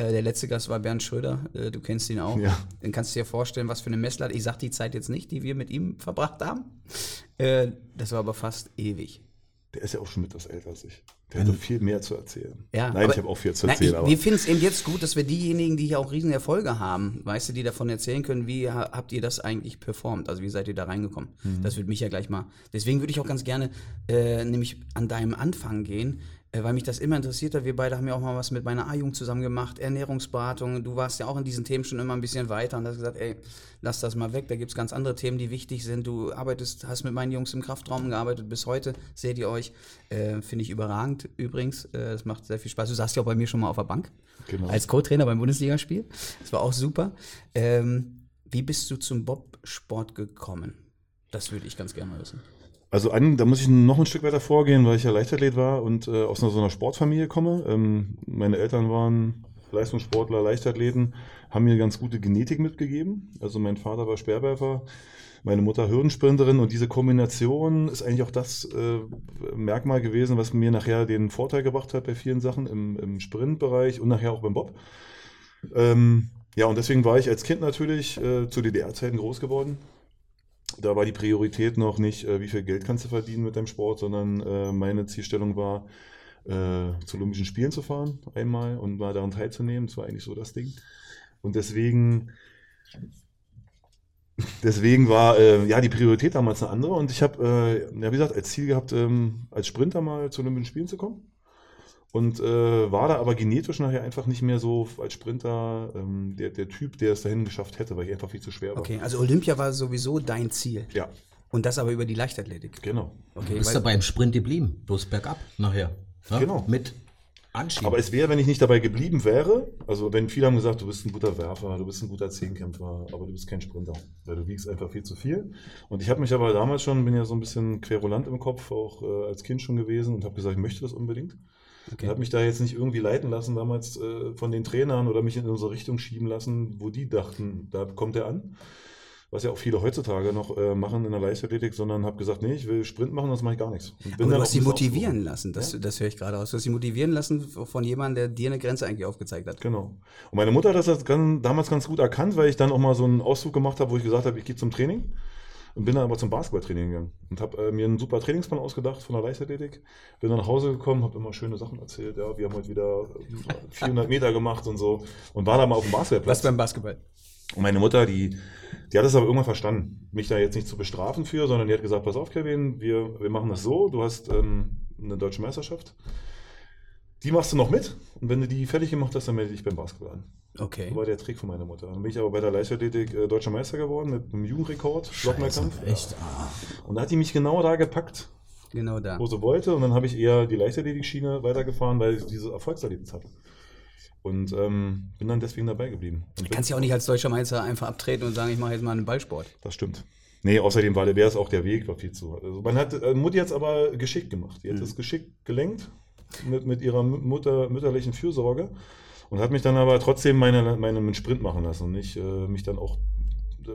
Äh, der letzte Gast war Bernd Schröder, äh, du kennst ihn auch. Ja. Dann kannst du dir vorstellen, was für eine Messlatte. Ich sag die Zeit jetzt nicht, die wir mit ihm verbracht haben. Äh, das war aber fast ewig. Der ist ja auch schon etwas älter als ich. Der hat doch viel mehr zu erzählen. Ja, Nein, ich habe auch viel zu erzählen. ich, aber wir finden es eben jetzt gut, dass wir diejenigen, die hier auch riesen Erfolge haben, weißt du, die davon erzählen können, wie ha- habt ihr das eigentlich performt? Also wie seid ihr da reingekommen? Mhm. Das würde mich ja gleich mal. Deswegen würde ich auch ganz gerne äh, nämlich an deinem Anfang gehen, weil mich das immer interessiert hat. Wir beide haben ja auch mal was mit meiner A-Jugend zusammen gemacht, Ernährungsberatung. Du warst ja auch in diesen Themen schon immer ein bisschen weiter und hast gesagt, ey, lass das mal weg. Da gibt es ganz andere Themen, die wichtig sind. Du arbeitest, hast mit meinen Jungs im Kraftraum gearbeitet bis heute. Seht ihr euch? Äh, Finde ich überragend übrigens. Äh, das macht sehr viel Spaß. Du saßt ja auch bei mir schon mal auf der Bank Genau. als Co-Trainer beim Bundesligaspiel. Das war auch super. Ähm, wie bist du zum Bobsport gekommen? Das würde ich ganz gerne mal wissen. Also an, da muss ich noch ein Stück weiter vorgehen, weil ich ja Leichtathlet war und äh, aus einer, so einer Sportfamilie komme. Ähm, meine Eltern waren Leistungssportler, Leichtathleten, haben mir ganz gute Genetik mitgegeben. Also mein Vater war Speerwerfer, meine Mutter Hürdensprinterin und diese Kombination ist eigentlich auch das äh, Merkmal gewesen, was mir nachher den Vorteil gebracht hat bei vielen Sachen im, im Sprintbereich und nachher auch beim Bob. Ähm, ja, und deswegen war ich als Kind natürlich äh, zu DDR-Zeiten groß geworden. Da war die Priorität noch nicht, äh, wie viel Geld kannst du verdienen mit deinem Sport, sondern äh, meine Zielstellung war, äh, zu Olympischen Spielen zu fahren einmal und mal daran teilzunehmen. Das war eigentlich so das Ding. Und deswegen, deswegen war äh, ja die Priorität damals eine andere. Und ich habe, äh, ja, wie gesagt, als Ziel gehabt, ähm, als Sprinter mal zu Olympischen Spielen zu kommen. Und äh, war da aber genetisch nachher einfach nicht mehr so als Sprinter ähm, der, der Typ, der es dahin geschafft hätte, weil ich einfach viel zu schwer war. Okay, also Olympia war sowieso dein Ziel. Ja, Und das aber über die Leichtathletik. genau. Okay, Du bist dabei im Sprint geblieben, bloß bergab nachher. Ja? Genau. Mit Anschieben. Aber es wäre, wenn ich nicht dabei geblieben wäre, also wenn viele haben gesagt, du bist ein guter Werfer, du bist ein guter Zehnkämpfer, aber du bist kein Sprinter, weil du wiegst einfach viel zu viel. Und ich habe mich aber damals schon, bin ja so ein bisschen querulant im Kopf, auch äh, als Kind schon gewesen und habe gesagt, ich möchte das unbedingt. Okay. Und habe mich da jetzt nicht irgendwie leiten lassen damals äh, von den Trainern oder mich in unsere Richtung schieben lassen, wo die dachten, da kommt er an. Was ja auch viele heutzutage noch äh, machen in der Leichtathletik, sondern habe gesagt, nee, ich will Sprint machen, sonst mache ich gar nichts. Aber du hast sie motivieren lassen, das, das höre ich gerade aus. Du hast sie motivieren lassen von jemandem, der dir eine Grenze eigentlich aufgezeigt hat. Genau. Und meine Mutter hat das ganz, damals ganz gut erkannt, weil ich dann auch mal so einen Ausflug gemacht habe, wo ich gesagt habe, ich gehe zum Training. Und bin dann aber zum Basketballtraining gegangen und habe äh, mir einen super Trainingsplan ausgedacht von der Leichtathletik. Bin dann nach Hause gekommen, habe immer schöne Sachen erzählt. Ja, wir haben heute wieder äh, 400 Meter gemacht und so. Und war da mal auf dem Basketballplatz. Was beim Basketball? Und meine Mutter, die, die hat es aber irgendwann verstanden, mich da jetzt nicht zu bestrafen für, sondern die hat gesagt, pass auf, Kevin, wir, wir machen das so, du hast ähm, eine deutsche Meisterschaft, die machst du noch mit und wenn du die fertig gemacht hast, dann melde dich beim Basketball an. Okay. Das war der Trick von meiner Mutter. Dann bin ich aber bei der Leichtathletik äh, deutscher Meister geworden mit einem Jugendrekord, Stockmehrkampf. Echt? Ah. Und da hat die mich genau da gepackt, Genau da. wo sie wollte. Und dann habe ich eher die Leichtathletik-Schiene weitergefahren, weil ich dieses Erfolgserlebnis hatte. Und ähm, bin dann deswegen dabei geblieben. Und Du kannst ja auch nicht als deutscher Meister einfach abtreten und sagen, ich mache jetzt mal einen Ballsport. Das stimmt. Nee, außerdem war der wäre es auch der Weg, war viel zu. Also man hat, äh, Mutti hat es aber geschickt gemacht. Die hat es geschickt gelenkt mit, mit ihrer Mutter, mütterlichen Fürsorge und hat mich dann aber trotzdem meine, meinen Sprint machen lassen und nicht äh, mich dann auch,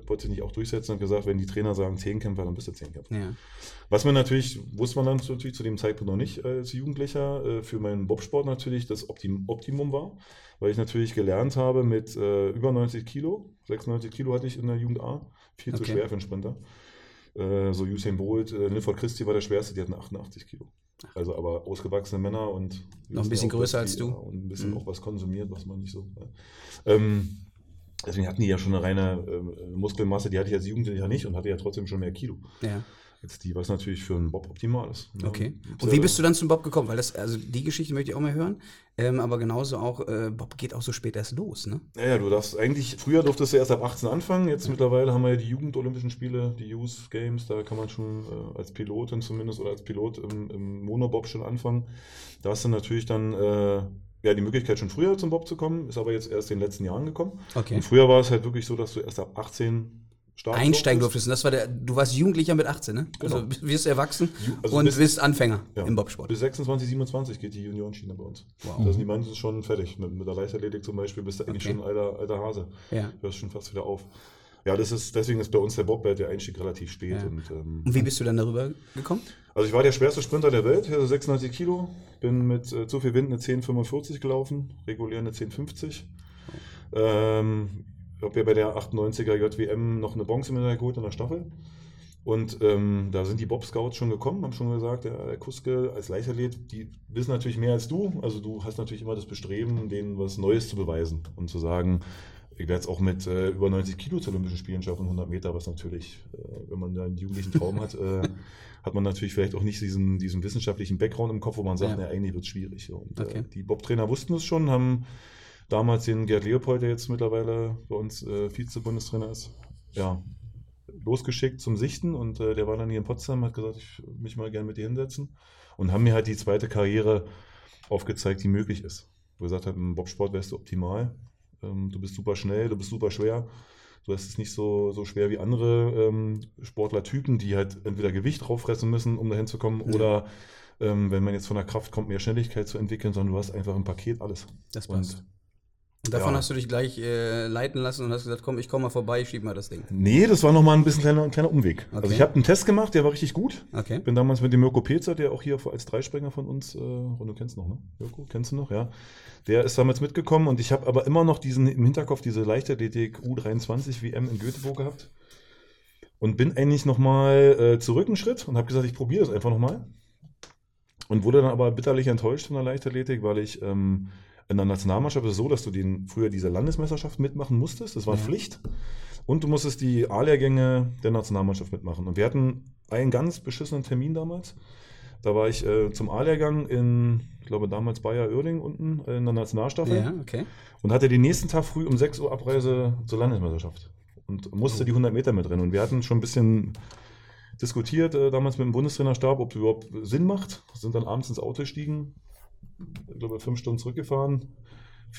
wollte sich nicht auch durchsetzen und gesagt, wenn die Trainer sagen Zehnkämpfer, dann bist du Zehnkämpfer. Ja. Was man natürlich, wusste man dann natürlich zu dem Zeitpunkt noch nicht als Jugendlicher, äh, für meinen Bobsport natürlich das Optim Optimum war, weil ich natürlich gelernt habe mit äh, über 90 Kilo, 96 Kilo hatte ich in der Jugend A, viel zu Okay. schwer für einen Sprinter. Äh, so Usain Bolt, äh, Linford Christie war der schwerste, die hatten 88 Kilo. Also aber ausgewachsene Männer und Noch ein bisschen auch, größer als die, du. ja, Und ein bisschen Mhm. auch was konsumiert, was man nicht so. Ja. Ähm, deswegen hatten die ja schon eine reine äh, Muskelmasse, die hatte ich als Jugendlicher nicht und hatte ja trotzdem schon mehr Kilo ja. Als die, was natürlich für einen Bob optimal ist. ne? Okay. Und wie bist du dann zum Bob gekommen? Weil das, also die Geschichte möchte ich auch mal hören. Ähm, aber genauso auch, äh, Bob geht auch so spät erst los, ne? Naja, du darfst eigentlich, früher durftest du erst ab 18 anfangen, jetzt mittlerweile haben wir ja die Jugend-Olympischen Spiele, die Youth Games, da kann man schon äh, als Pilotin zumindest oder als Pilot im, im Monobob schon anfangen. Da hast du natürlich dann äh, ja, die Möglichkeit schon früher zum Bob zu kommen, ist aber jetzt erst in den letzten Jahren gekommen. Okay. Und früher war es halt wirklich so, dass du erst ab 18 starten Einsteigen durftest. Und das war der, du warst Jugendlicher mit 18, ne? Also Genau. wirst erwachsen also und bis- bist Anfänger Ja. im Bobsport. Bis 26, 27 geht die Juniorenschiene bei uns. Da sind die meisten schon fertig. Mit, mit der Leichtathletik zum Beispiel bist du eigentlich Okay. schon ein alter, alter Hase. Ja. Hörst schon fast wieder auf. Ja, das ist, deswegen ist bei uns der Bobbett der Einstieg relativ spät. Ja. Und, ähm, Und wie bist du dann darüber gekommen? Also ich war der schwerste Sprinter der Welt, also 96 Kilo, bin mit äh, zu viel Wind eine 10,45 gelaufen, regulär eine 10,50. Ähm, habe ja bei der 98er JWM noch eine Bronzemedaille geholt in der Staffel. Und ähm, da sind die Bob-Scouts schon gekommen, haben schon gesagt, der, der Kuske als Leichtathlet, die wissen natürlich mehr als du. Also du hast natürlich immer das Bestreben, denen was Neues zu beweisen und zu sagen, ich werde es auch mit äh, über 90 Kilo zu Olympischen Spielen schaffen, 100 Meter, was natürlich, äh, wenn man da einen jugendlichen Traum hat, äh, hat man natürlich vielleicht auch nicht diesen, diesen wissenschaftlichen Background im Kopf, wo man sagt, Ja. ja, eigentlich wird es schwierig. Und Okay. äh, die Bob-Trainer wussten es schon, haben damals den Gerd Leopold, der jetzt mittlerweile bei uns äh, Vize-Bundestrainer ist, ja, losgeschickt zum Sichten und äh, der war dann hier in Potsdam, hat gesagt, ich mich mal gerne mit dir hinsetzen und haben mir halt die zweite Karriere aufgezeigt, die möglich ist. Wo er gesagt hat, im Bobsport wärst du optimal, ähm, du bist super schnell, du bist super schwer, du hast es nicht so, so schwer wie andere ähm, Sportlertypen, die halt entweder Gewicht drauffressen müssen, um dahin zu kommen, Ja. oder ähm, wenn man jetzt von der Kraft kommt, mehr Schnelligkeit zu entwickeln, sondern du hast einfach ein Paket alles. Das passt. Und davon ja. hast du dich gleich äh, leiten lassen und hast gesagt, komm, ich komme mal vorbei, ich schieb mal das Ding. Nee, das war nochmal ein bisschen kleiner, ein kleiner Umweg. Okay. Also ich habe einen Test gemacht, der war richtig gut. Okay. Bin damals mit dem Mirko Pezer, der auch hier als Dreispringer von uns, äh, du kennst noch, ne? Mirko, kennst du noch, ja? Der ist damals mitgekommen und ich habe aber immer noch diesen im Hinterkopf diese Leichtathletik U23 WM in Göteborg gehabt und bin eigentlich nochmal äh, zurück einen Schritt und habe gesagt, ich probiere das einfach nochmal. Und wurde dann aber bitterlich enttäuscht von der Leichtathletik, weil ich ähm, in der Nationalmannschaft ist es so, dass du den, früher diese Landesmeisterschaft mitmachen musstest. Das war Ja. Pflicht. Und du musstest die A-Lehrgänge der Nationalmannschaft mitmachen. Und wir hatten einen ganz beschissenen Termin damals. Da war ich äh, zum A-Lehrgang in, ich glaube damals Bayer Oerding unten äh, in der Nationalstaffel Ja, okay. und hatte den nächsten Tag früh um 6 Uhr Abreise zur Landesmeisterschaft und musste die 100 Meter mitrennen. Und wir hatten schon ein bisschen diskutiert äh, damals mit dem Bundestrainerstab, ob es überhaupt Sinn macht. Sind dann abends ins Auto gestiegen, ich glaube fünf Stunden zurückgefahren,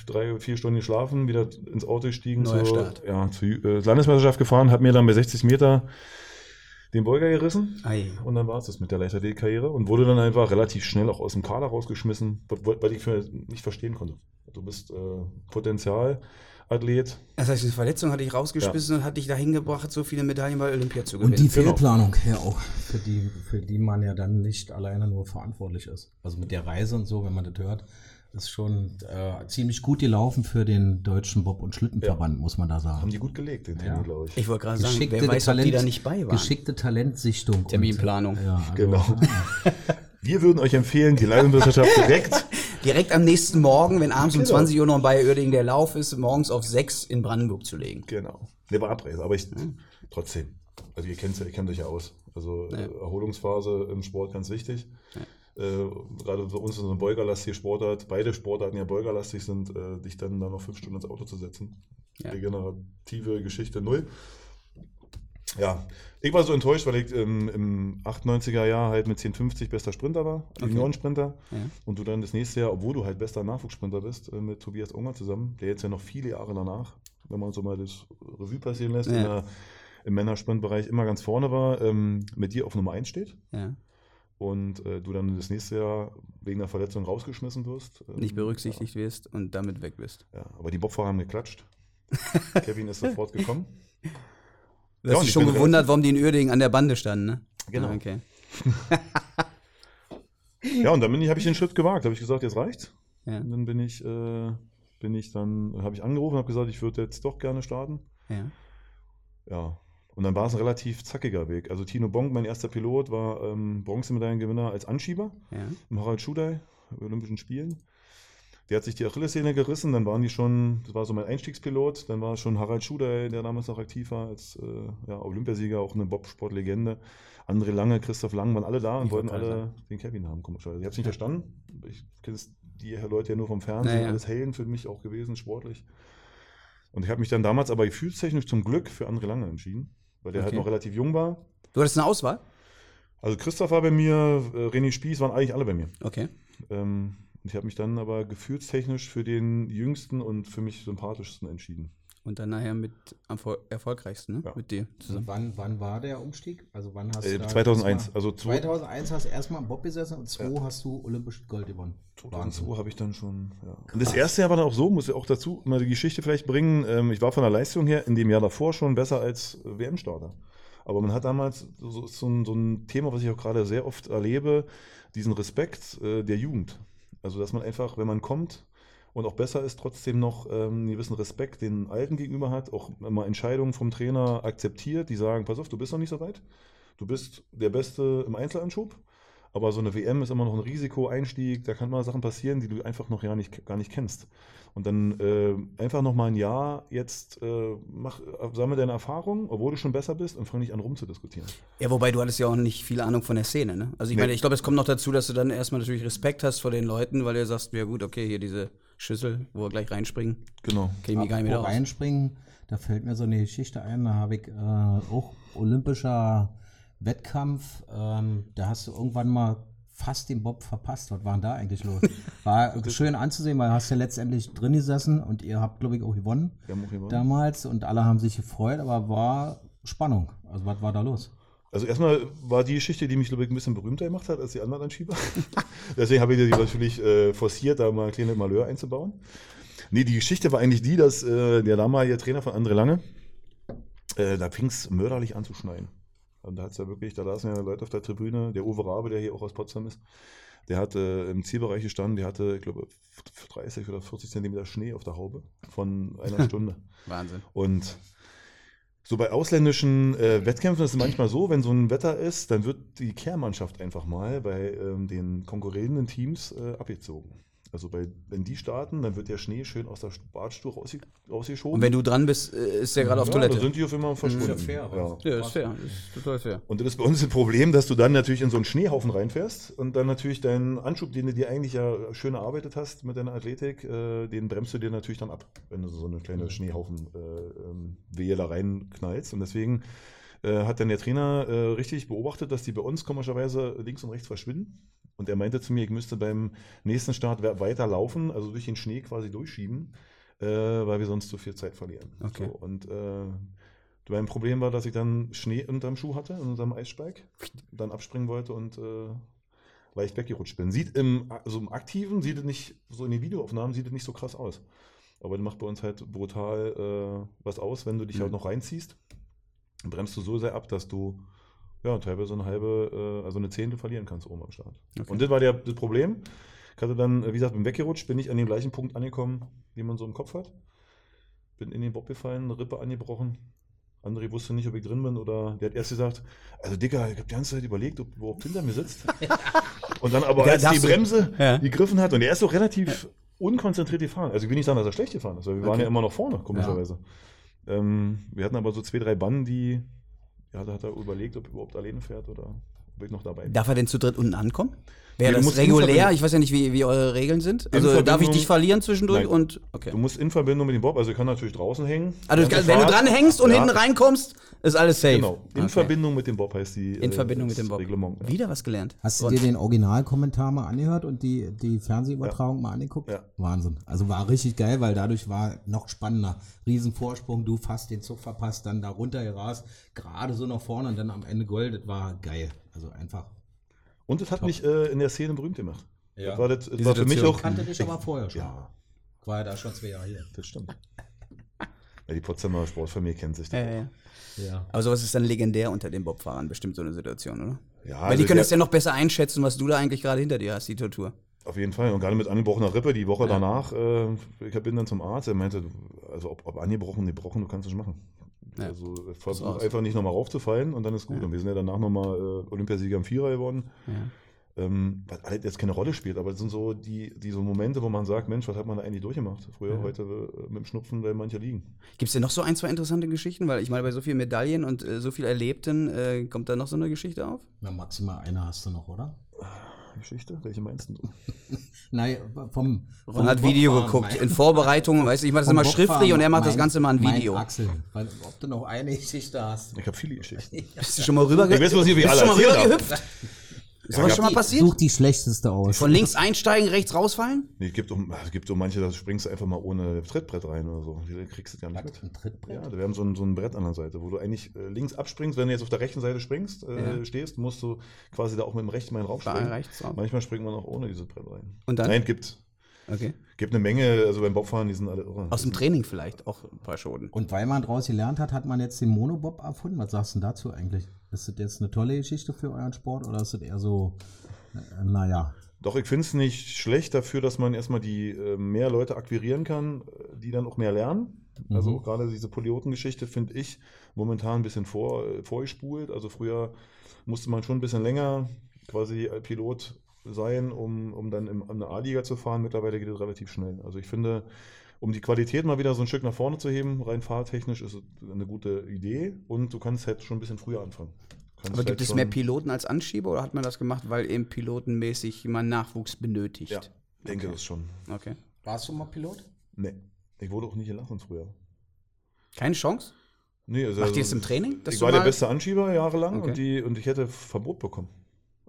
drei, vier Stunden geschlafen, wieder ins Auto gestiegen, Neuer zur, Start. Ja, zur äh, Landesmeisterschaft gefahren, hat mir dann bei 60 Meter den Beuger gerissen. Ei. Und dann war es das mit der Leichtathletik-Karriere und wurde dann einfach relativ schnell auch aus dem Kader rausgeschmissen, weil ich nicht verstehen konnte. Du bist äh, Potenzialathlet. Das heißt, die Verletzung hat dich rausgeschmissen und hat dich dahin gebracht, so viele Medaillen bei Olympia zu gewinnen. Und die Genau. Fehlplanung ja auch, für die, für die man ja dann nicht alleine nur verantwortlich ist. Also mit der Reise und so, wenn man das hört, ist schon äh, ziemlich gut gelaufen für den deutschen Bob- und Schlittenverband, muss man da Haben sagen. die gut gelegt, den Ja. Termin, glaube ich. ich wollte gerade sagen, wer weiß, ob die da nicht bei waren. geschickte Talentsichtung. und- Terminplanung. Ja, also, Genau. ja. Wir würden euch empfehlen, die Leistungswissenschaft direkt. Direkt am nächsten Morgen, wenn abends um Genau. 20 Uhr noch bei Oerding der Lauf ist, morgens auf 6 in Brandenburg zu legen. Genau. Der war Abreise, aber ich trotzdem. Also ihr kennt, ihr kennt euch ja aus. Also Ja. Erholungsphase im Sport ganz wichtig. Äh, gerade für uns ist so eine beugerlastige Sportart, beide Sportarten ja beugerlastig sind, äh, dich dann da noch fünf Stunden ins Auto zu setzen. Ja. Regenerative Geschichte null. Ja, ich war so enttäuscht, weil ich ähm, im 98er Jahr halt mit 1050 bester Sprinter war, Okay. Juniorensprinter. Ja. Und du dann das nächste Jahr, obwohl du halt bester Nachwuchssprinter bist, äh, mit Tobias Unger zusammen, der jetzt ja noch viele Jahre danach, wenn man so mal das Revue passieren lässt, Ja. der, im Männersprintbereich immer ganz vorne war, ähm, mit dir auf Nummer 1 steht Ja. und äh, du dann das nächste Jahr wegen der Verletzung rausgeschmissen wirst. Ähm, Nicht berücksichtigt wirst und damit weg bist. Ja, ja, aber die Bobfahrer haben geklatscht. Kevin ist sofort gekommen. Du hast dich ich schon gewundert, warum die in Uerdingen an der Bande standen, ne? Genau. Ah, okay. Ja, und dann habe ich den Schritt gewagt, habe ich gesagt, jetzt reicht's. Ja. Und dann bin ich, äh, bin ich dann, habe ich angerufen und habe gesagt, ich würde jetzt doch gerne starten. Ja. Ja. Und dann war es ein relativ zackiger Weg. Also Tino Bonk, mein erster Pilot, war ähm, Bronzemedaillengewinner als Anschieber Ja. im Harald Schudai, bei Olympischen Spielen. Der hat sich die Achillessehne gerissen, dann waren die schon, das war so mein Einstiegspilot, dann war schon Harald Schudai, der damals noch aktiv war, als äh, ja, Olympiasieger, auch eine Bobsportlegende. André Lange, Christoph Lang waren alle da und Ich wollten wollte alle gerade den Kevin haben, komischerweise. Ich habe es nicht verstanden. Ich kenne die Leute ja nur vom Fernsehen, Naja. alles Helden für mich auch gewesen, sportlich. Und ich habe mich dann damals aber gefühlstechnisch zum Glück für André Lange entschieden, weil der halt Okay. noch relativ jung war. Du hattest eine Auswahl? Also Christoph war bei mir, äh, René Spieß waren eigentlich alle bei mir. Okay. Ähm, ich habe mich dann aber gefühlstechnisch für den jüngsten und für mich sympathischsten entschieden. Und dann nachher mit am Erfol- erfolgreichsten, ne? Ja. Mit dir zusammen. Wann, wann war der Umstieg? Also wann hast Äh, du da 2001, erstmal- also zwei- 2001 hast du erstmal am Bob gesessen und 2002 hast du olympisches Gold gewonnen. 2002 habe ich dann schon. Ja. Und das erste Jahr war dann auch so, muss ich auch dazu mal die Geschichte vielleicht bringen. Ähm, ich war von der Leistung her in dem Jahr davor schon besser als WM-Starter. Aber man hat damals so, so, ein, so ein Thema, was ich auch gerade sehr oft erlebe, diesen Respekt äh, der Jugend. Also dass man einfach, wenn man kommt und auch besser ist, trotzdem noch ähm, einen gewissen Respekt den Alten gegenüber hat, auch mal Entscheidungen vom Trainer akzeptiert, die sagen, pass auf, du bist noch nicht so weit. Du bist der Beste im Einzelanschub. Aber so eine WM ist immer noch ein Risikoeinstieg, da kann mal Sachen passieren, die du einfach noch gar nicht, gar nicht kennst. Und dann äh, einfach noch mal ein Jahr jetzt äh, mach, sammle deine Erfahrungen, obwohl du schon besser bist und fang nicht an rumzudiskutieren. Ja, wobei du hattest ja auch nicht viel Ahnung von der Szene, ne? Also ich Nee. meine, ich glaube, es kommt noch dazu, dass du dann erstmal natürlich Respekt hast vor den Leuten, weil du sagst, ja gut, okay, hier diese Schüssel, wo wir gleich reinspringen, Genau. kenn ich mich gar nicht mehr Apropos aus. reinspringen, da fällt mir so eine Geschichte ein, da habe ich äh, auch olympischer Wettkampf, ähm, da hast du irgendwann mal fast den Bob verpasst. Was war denn da eigentlich los? War schön anzusehen, weil du hast ja letztendlich drin gesessen und ihr habt, glaube ich, auch gewonnen Wir haben auch gewonnen. damals und alle haben sich gefreut, aber war Spannung. Also was war da los? Also erstmal war die Geschichte, die mich, glaube ich, ein bisschen berühmter gemacht hat als die anderen Anschieber. Deswegen habe ich die natürlich äh, forciert, da mal eine kleine Malheur einzubauen. Nee, die Geschichte war eigentlich die, dass äh, der damalige Trainer von André Lange, äh, da fing es mörderlich an zu schneien. Und da hat es ja wirklich, da saßen ja Leute auf der Tribüne, der Uwe Rabe, der hier auch aus Potsdam ist, der hatte im Zielbereich gestanden, der hatte, ich glaube, 30 oder 40 Zentimeter Schnee auf der Haube von einer Stunde. Wahnsinn. Und so bei ausländischen äh, Wettkämpfen ist es manchmal so, wenn so ein Wetter ist, dann wird die Kehrmannschaft einfach mal bei ähm, den konkurrierenden Teams äh, abgezogen. Also bei, wenn die starten, dann wird der Schnee schön aus der Badstuhl rausge rausgeschoben. Und wenn du dran bist, äh, ist der gerade auf ja, Toilette. dann sind die auf einmal verschwunden. Ist ja fair, ja. ja, ist fair. Ist total fair. Und das ist bei uns ein Problem, dass du dann natürlich in so einen Schneehaufen reinfährst und dann natürlich deinen Anschub, den du dir eigentlich ja schön erarbeitet hast mit deiner Athletik, äh, den bremst du dir natürlich dann ab, wenn du so eine kleine Schneehaufen äh, ähm, Wehe da reinknallst. Und deswegen äh, hat dann der Trainer äh, richtig beobachtet, dass die bei uns komischerweise links und rechts verschwinden. Und er meinte zu mir, ich müsste beim nächsten Start we- weiter laufen, also durch den Schnee quasi durchschieben, äh, weil wir sonst zu viel Zeit verlieren. Okay. So, und äh, mein Problem war, dass ich dann Schnee unterm Schuh hatte, in unserem Eissteig, dann abspringen wollte und äh, leicht weggerutscht bin. Sieht im, also im Aktiven, sieht es nicht, so in den Videoaufnahmen sieht es nicht so krass aus. Aber das macht bei uns halt brutal äh, was aus, wenn du dich halt noch reinziehst. Dann bremst du so sehr ab, dass du ja, teilweise eine halbe, äh, also eine Zehntel verlieren kannst oben am Start. Okay. Und das war der, das Problem. Ich hatte dann, äh, wie gesagt, bin weggerutscht, bin nicht an dem gleichen Punkt angekommen, wie man so im Kopf hat. Bin in den Bob gefallen, eine Rippe angebrochen. André wusste nicht, ob ich drin bin oder der hat erst gesagt, also Dicker, ich habe die ganze Zeit überlegt, ob du überhaupt hinter mir sitzt. und dann aber, als die darfst du- Bremse Ja. gegriffen hat und er ist so relativ unkonzentriert gefahren. Also ich will nicht sagen, dass er schlecht gefahren ist, weil wir waren Okay. ja immer noch vorne, komischerweise. Ähm, wir hatten aber so zwei, drei Bannen, die, ja, da hat er überlegt, ob er überhaupt alleine fährt oder ob ich noch dabei bin. Darf er denn zu dritt unten ankommen? Wäre Nee, das regulär? Ich weiß ja nicht, wie, wie eure Regeln sind. Also darf ich dich verlieren zwischendurch Nein. und okay. Du musst in Verbindung mit dem Bob, also ich kann natürlich draußen hängen. Also wenn du dran hängst und Ja, hinten reinkommst, ist alles safe. Genau, in Okay. Verbindung mit dem Bob heißt die. In äh, Verbindung mit dem Bob. Reglement, ja. Wieder was gelernt. Hast du dir den Originalkommentar mal angehört und die, die Fernsehübertragung mal angeguckt? Ja. Wahnsinn. Also war richtig geil, weil dadurch war noch spannender. Riesenvorsprung, du fast den Zug verpasst, dann da runter gerast, gerade so nach vorne und dann am Ende Gold. Das war geil. Also einfach. Und das hat mich äh, in der Szene berühmt gemacht. Ja. Das war, das, das war für mich auch. Kannte dich aber vorher schon. Ja, war ja da schon zwei Jahre hier. das stimmt. Ja, die Potsdamer Sportfamilie kennt sich da. Ja, ja, ja. Ja. Aber sowas ist dann legendär unter den Bobfahrern, bestimmt so eine Situation, oder? Ja, Weil also die können das ja noch besser einschätzen, was du da eigentlich gerade hinter dir hast, die Tortur. Auf jeden Fall. Und gerade mit angebrochener Rippe, die Woche danach, äh, ich bin dann zum Arzt, er meinte, also ob, ob angebrochen, gebrochen, du kannst es machen. Ja. Also raus. versuch einfach nicht nochmal raufzufallen und dann ist gut. Und wir sind ja danach nochmal äh, Olympiasieger im Vierer geworden. Ja. Ähm, was alles jetzt keine Rolle spielt, aber das sind so die, die so Momente, wo man sagt, Mensch, was hat man da eigentlich durchgemacht? Früher, Ja. heute äh, mit dem Schnupfen, weil manche liegen. Gibt es denn noch so ein, zwei interessante Geschichten? Weil ich meine, bei so vielen Medaillen und äh, so viel Erlebten, äh, kommt da noch so eine Geschichte auf? Na, maximal eine hast du noch, oder? Geschichte? Welche meinst du? Nein, vom. Vom hat Video Bobfahren, geguckt. mein- In Vorbereitung, weißt du, ich mache das immer Bobfahren, schriftlich und er macht das mein- Ganze mal ein mein Video. Axel, weil, ob du noch eine Geschichte hast. Ich habe viele Geschichten. Bist du schon mal rüber Ich weiß, was ich wie Bist du schon mal erzählt habe. Ist sowas schon mal passiert? Such die schlechteste aus. Von links einsteigen, rechts rausfallen? Nee, es gibt, um, es gibt so manche, da springst du einfach mal ohne Trittbrett rein oder so. Die kriegst du gar nicht mit. Ein Trittbrett? Ja, wir haben so ein, so ein Brett an der Seite, wo du eigentlich äh, links abspringst. Wenn du jetzt auf der rechten Seite springst, äh, Ja. stehst, musst du quasi da auch mit dem rechten Bein raufspringen. Manchmal springt man auch ohne dieses Brett rein. Und dann? Nein, gibt Okay. Gibt eine Menge, also beim Bobfahren, die sind alle irre. Aus dem Training vielleicht auch ein paar Schoten. Und weil man daraus gelernt hat, hat man jetzt den Monobob erfunden. Was sagst du denn dazu eigentlich? Ist das jetzt eine tolle Geschichte für euren Sport oder ist das eher so, äh, naja, Doch, ich finde es nicht schlecht dafür, dass man erstmal die äh, mehr Leute akquirieren kann, äh, die dann auch mehr lernen. Also Mhm. auch gerade diese Pilotengeschichte finde ich momentan ein bisschen vor, äh, vorgespult. Also früher musste man schon ein bisschen länger quasi äh, Pilot sein, um, um dann in, in eine A-Liga zu fahren. Mittlerweile geht es relativ schnell. Also ich finde, um die Qualität mal wieder so ein Stück nach vorne zu heben, rein fahrtechnisch, ist es eine gute Idee und du kannst halt schon ein bisschen früher anfangen. Kannst Aber halt gibt es schon- mehr Piloten als Anschieber oder hat man das gemacht, weil eben pilotenmäßig man Nachwuchs benötigt? Ja, denke das schon. Okay. warst du mal Pilot? Nee, ich wurde auch nicht gelassen früher. Keine Chance? Nee, also Macht ihr das im Training? dass ich du war der beste Anschieber jahrelang Okay. und, die, und ich hätte Verbot bekommen.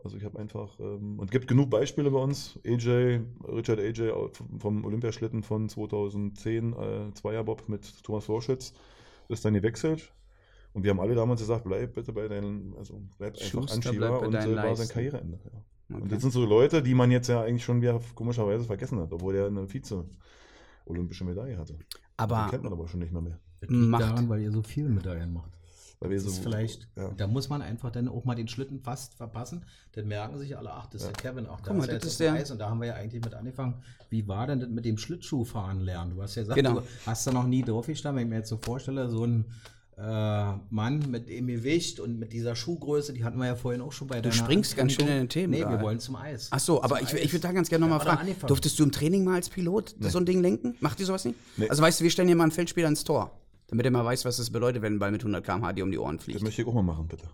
Also ich habe einfach, ähm, und gibt genug Beispiele bei uns. AJ, Richard AJ vom Olympiaschlitten von 2010, äh, Zweierbob mit Thomas Vorschütz, ist dann gewechselt. Und wir haben alle damals gesagt, bleib bitte bei deinen, also bleib einfach Schuster, Anschieber bleib und äh, war sein. Karriereende. Ja. Und Okay. das sind so Leute, die man jetzt ja eigentlich schon wieder komischerweise vergessen hat, obwohl er eine Vize-olympische Medaille hatte. Die Aber kennt man aber schon nicht mehr mehr. Macht. daran, weil ihr so viele Medaillen macht. Weil wir Das so, ist vielleicht, ja. da muss man einfach dann auch mal den Schlitten fast verpassen. Dann merken sich alle, ach, das ist der Kevin, ach, da Guck mal, ist das ist der- Eis. Und da haben wir ja eigentlich mit angefangen. Wie war denn das mit dem Schlittschuhfahren lernen? Du hast ja gesagt, Genau. du hast da noch nie drauf gestanden. Wenn ich mir jetzt so vorstelle, so ein äh, Mann mit dem Gewicht und mit dieser Schuhgröße, die hatten wir ja vorhin auch schon bei Du springst ganz schön in den Themen Nee, wir gerade. wollen zum Eis. Ach so, aber Zum ich, Eis. ich würde da ganz gerne nochmal da fragen. Durftest du im Training mal als Pilot so ein Ding lenken? Macht ihr sowas nicht? Nee. Also weißt du, wir stellen hier mal einen Feldspieler ins Tor, damit er mal weiß, was es bedeutet, wenn ein Ball mit 100 km/h dir um die Ohren Das fliegt. möchte ich auch mal machen, bitte.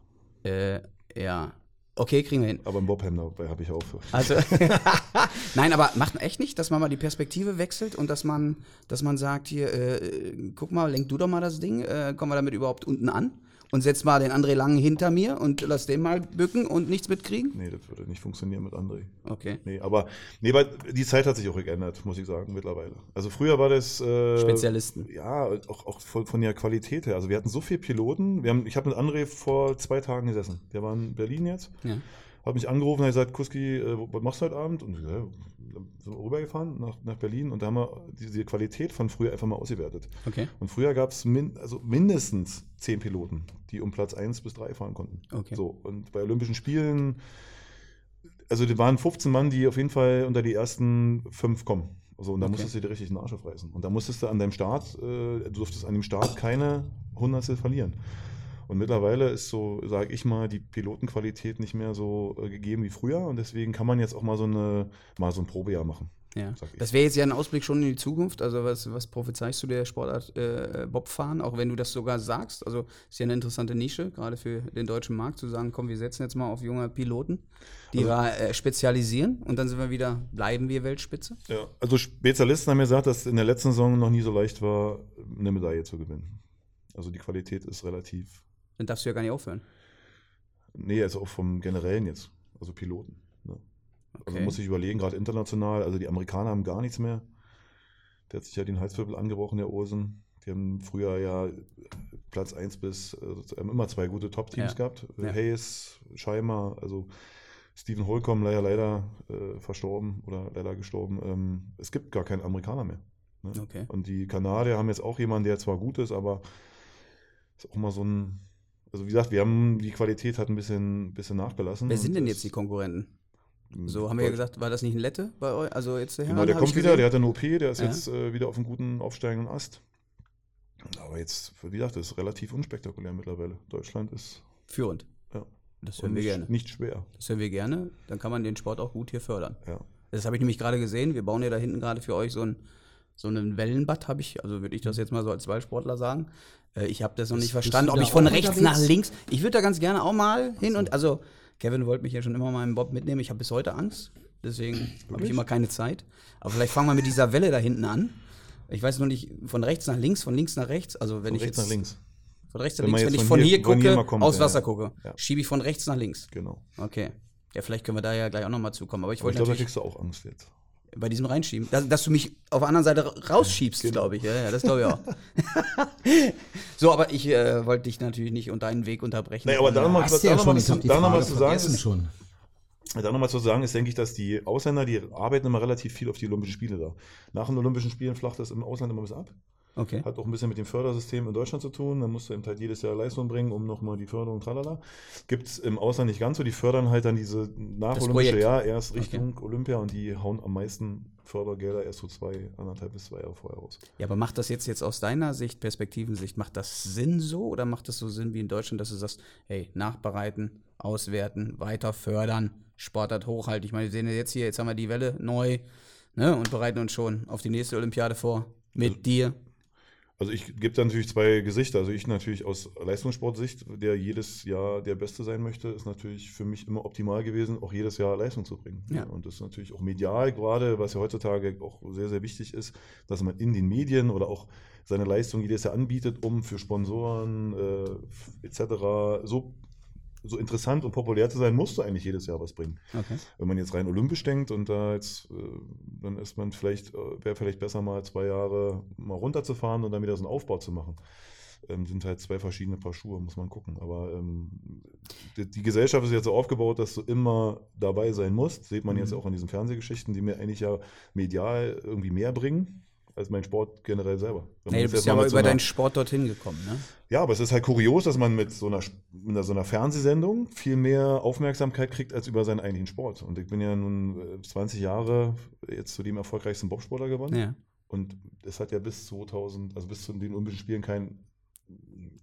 Äh, ja. Okay, kriegen wir hin. Aber im Bobham dabei habe ich auch. Also, nein, aber macht man echt nicht, dass man mal die Perspektive wechselt und dass man, dass man sagt, hier, äh, guck mal, lenk du doch mal das Ding, äh, kommen wir damit überhaupt unten an? Und setz mal den André Lang hinter mir und lass den mal bücken und nichts mitkriegen? Nee, das würde nicht funktionieren mit André. Okay. Nee, aber nee, weil die Zeit hat sich auch geändert, muss ich sagen, mittlerweile. Also früher war das. Äh, Spezialisten. Ja, auch, auch von, von der Qualität her. Also wir hatten so viele Piloten. Wir haben, ich habe mit André vor zwei Tagen gesessen. Der war in Berlin jetzt. Ja. Hat mich angerufen und hat gesagt, Kuski, äh, was machst du heute Abend? Und ich, ja, sind wir rübergefahren nach, nach Berlin und da haben wir diese Qualität von früher einfach mal ausgewertet. Okay. Und früher gab es min, also mindestens zehn Piloten, die um Platz 1 bis 3 fahren konnten. Okay. So, und bei Olympischen Spielen, also die waren 15 Mann, die auf jeden Fall unter die ersten fünf kommen. Also, und da Okay. musstest du dir richtig den Arsch aufreißen. Und da musstest du an deinem Start, äh, du durftest an dem Start keine Hundertstel verlieren. Und mittlerweile ist so, sage ich mal, die Pilotenqualität nicht mehr so äh, gegeben wie früher. Und deswegen kann man jetzt auch mal so, eine, mal so ein Probejahr machen. Ja. Das wäre jetzt ja ein Ausblick schon in die Zukunft. Also, was, was prophezeist du der Sportart äh, Bobfahren, auch wenn du das sogar sagst? Also, ist ja eine interessante Nische, gerade für den deutschen Markt, zu sagen, komm, wir setzen jetzt mal auf junge Piloten, die wir äh, spezialisieren und dann sind wir wieder, bleiben wir Weltspitze. Ja, also Spezialisten haben mir gesagt, dass in der letzten Saison noch nie so leicht war, eine Medaille zu gewinnen. Also die Qualität ist relativ. Dann darfst du ja gar nicht aufhören. Nee, also auch vom Generellen jetzt. Also Piloten. Ne? Also Okay. muss ich überlegen, gerade international, also die Amerikaner haben gar nichts mehr. Der hat sich ja den Halswirbel angebrochen, der Osen. Die haben früher ja Platz 1 bis, also haben immer zwei gute Top-Teams Ja. gehabt. Ja. Hayes, Scheimer, also Stephen Holcomb leider leider äh, verstorben oder leider gestorben. Ähm, es gibt gar keinen Amerikaner mehr. Ne? Okay. Und die Kanadier haben jetzt auch jemanden, der zwar gut ist, aber ist auch mal so ein. Also wie gesagt, wir haben die Qualität hat ein bisschen, bisschen nachgelassen. Wer sind und denn jetzt die Konkurrenten? So haben wir ja gesagt, war das nicht ein Lette bei euch? Also jetzt der Genau, Herrn, der kommt wieder, der hat eine OP, der ist Ja. jetzt äh, wieder auf einem guten aufsteigenden Ast. Aber jetzt, wie gesagt, das ist relativ unspektakulär mittlerweile. Deutschland ist Führend. ja, Das und hören wir nicht, gerne. nicht schwer. Das hören wir gerne. Dann kann man den Sport auch gut hier fördern. Ja. Das habe ich nämlich gerade gesehen. Wir bauen ja da hinten gerade für euch so ein so einen Wellenbad, habe ich, also würde ich das jetzt mal so als Ballsportler sagen. Äh, ich habe das noch nicht verstanden, ob ich von rechts nach links. Ich würde da ganz gerne auch mal hin und also Kevin wollte mich ja schon immer mal im Bob mitnehmen. Ich habe bis heute Angst, deswegen habe ich immer keine Zeit. Aber vielleicht fangen wir mit dieser Welle da hinten an. Ich weiß noch nicht, von rechts nach links, von links nach rechts. Also wenn Von ich rechts jetzt nach links. von rechts nach Wenn links, wenn ich von hier- hier hier gucke, mal kommt, aus Wasser ja. gucke, Ja. schiebe ich von rechts nach links. Genau. Okay. Ja, vielleicht können wir da ja gleich auch noch mal zukommen. Aber ich Aber ich wollte glaube, da kriegst du auch Angst jetzt. Bei diesem Reinschieben. Dass, dass du mich auf der anderen Seite ra- rausschiebst, Genau. glaube ich. Ja, ja, das glaube ich auch. so, aber ich äh, wollte dich natürlich nicht unter deinen Weg unterbrechen. Nee, aber da noch mal, Hast du da ja noch was, noch was zu sagen ist, schon. Da nochmal zu sagen ist, denke ich, dass die Ausländer, die arbeiten immer relativ viel auf die Olympischen Spiele da. Nach den Olympischen Spielen flacht das im Ausland immer bisschen ab. Okay. Hat auch ein bisschen mit dem Fördersystem in Deutschland zu tun. Da musst du eben halt jedes Jahr Leistung bringen, um nochmal die Förderung, tralala. Gibt es im Ausland nicht ganz so. Die fördern halt dann diese nach-olympische. Jahr erst Okay. Richtung Olympia und die hauen am meisten Fördergelder erst so zwei, anderthalb bis zwei Jahre vorher raus. Ja, aber macht das jetzt, jetzt aus deiner Sicht, Perspektivensicht, macht das Sinn so oder macht das so Sinn wie in Deutschland, dass du sagst, hey, nachbereiten, auswerten, weiter fördern, Sportart hochhalten? Ich meine, wir sehen ja jetzt hier, jetzt haben wir die Welle neu ne, und bereiten uns schon auf die nächste Olympiade vor. Mit dir. Also ich gebe da natürlich zwei Gesichter. Also ich natürlich aus Leistungssportsicht, der jedes Jahr der Beste sein möchte, ist natürlich für mich immer optimal gewesen, auch jedes Jahr Leistung zu bringen. Ja. Und das ist natürlich auch medial gerade, was ja heutzutage auch sehr, sehr wichtig ist, dass man in den Medien oder auch seine Leistung jedes Jahr anbietet, um für Sponsoren äh, etc. so so interessant und populär zu sein, musst du eigentlich jedes Jahr was bringen. Okay. Wenn man jetzt rein olympisch denkt und da jetzt, äh, dann ist man vielleicht, äh, wäre vielleicht besser mal zwei Jahre mal runterzufahren und dann wieder so einen Aufbau zu machen. Ähm, sind halt zwei verschiedene Paar Schuhe, muss man gucken. Aber ähm, die, die Gesellschaft ist jetzt so aufgebaut, dass du immer dabei sein musst. Sieht man jetzt auch an diesen Fernsehgeschichten, die mir eigentlich ja medial irgendwie mehr bringen als mein Sport generell selber. Wenn Nee, du bist ja aber über einer- deinen Sport dorthin gekommen, ne? ja, aber es ist halt kurios, dass man mit so einer, mit so einer Fernsehsendung viel mehr Aufmerksamkeit kriegt als über seinen eigentlichen Sport. Und ich bin ja nun äh, 20 Jahre jetzt zu dem erfolgreichsten Bobsportler geworden. Ja. Und es hat ja bis 2000, also bis zu den Olympischen Spielen keinen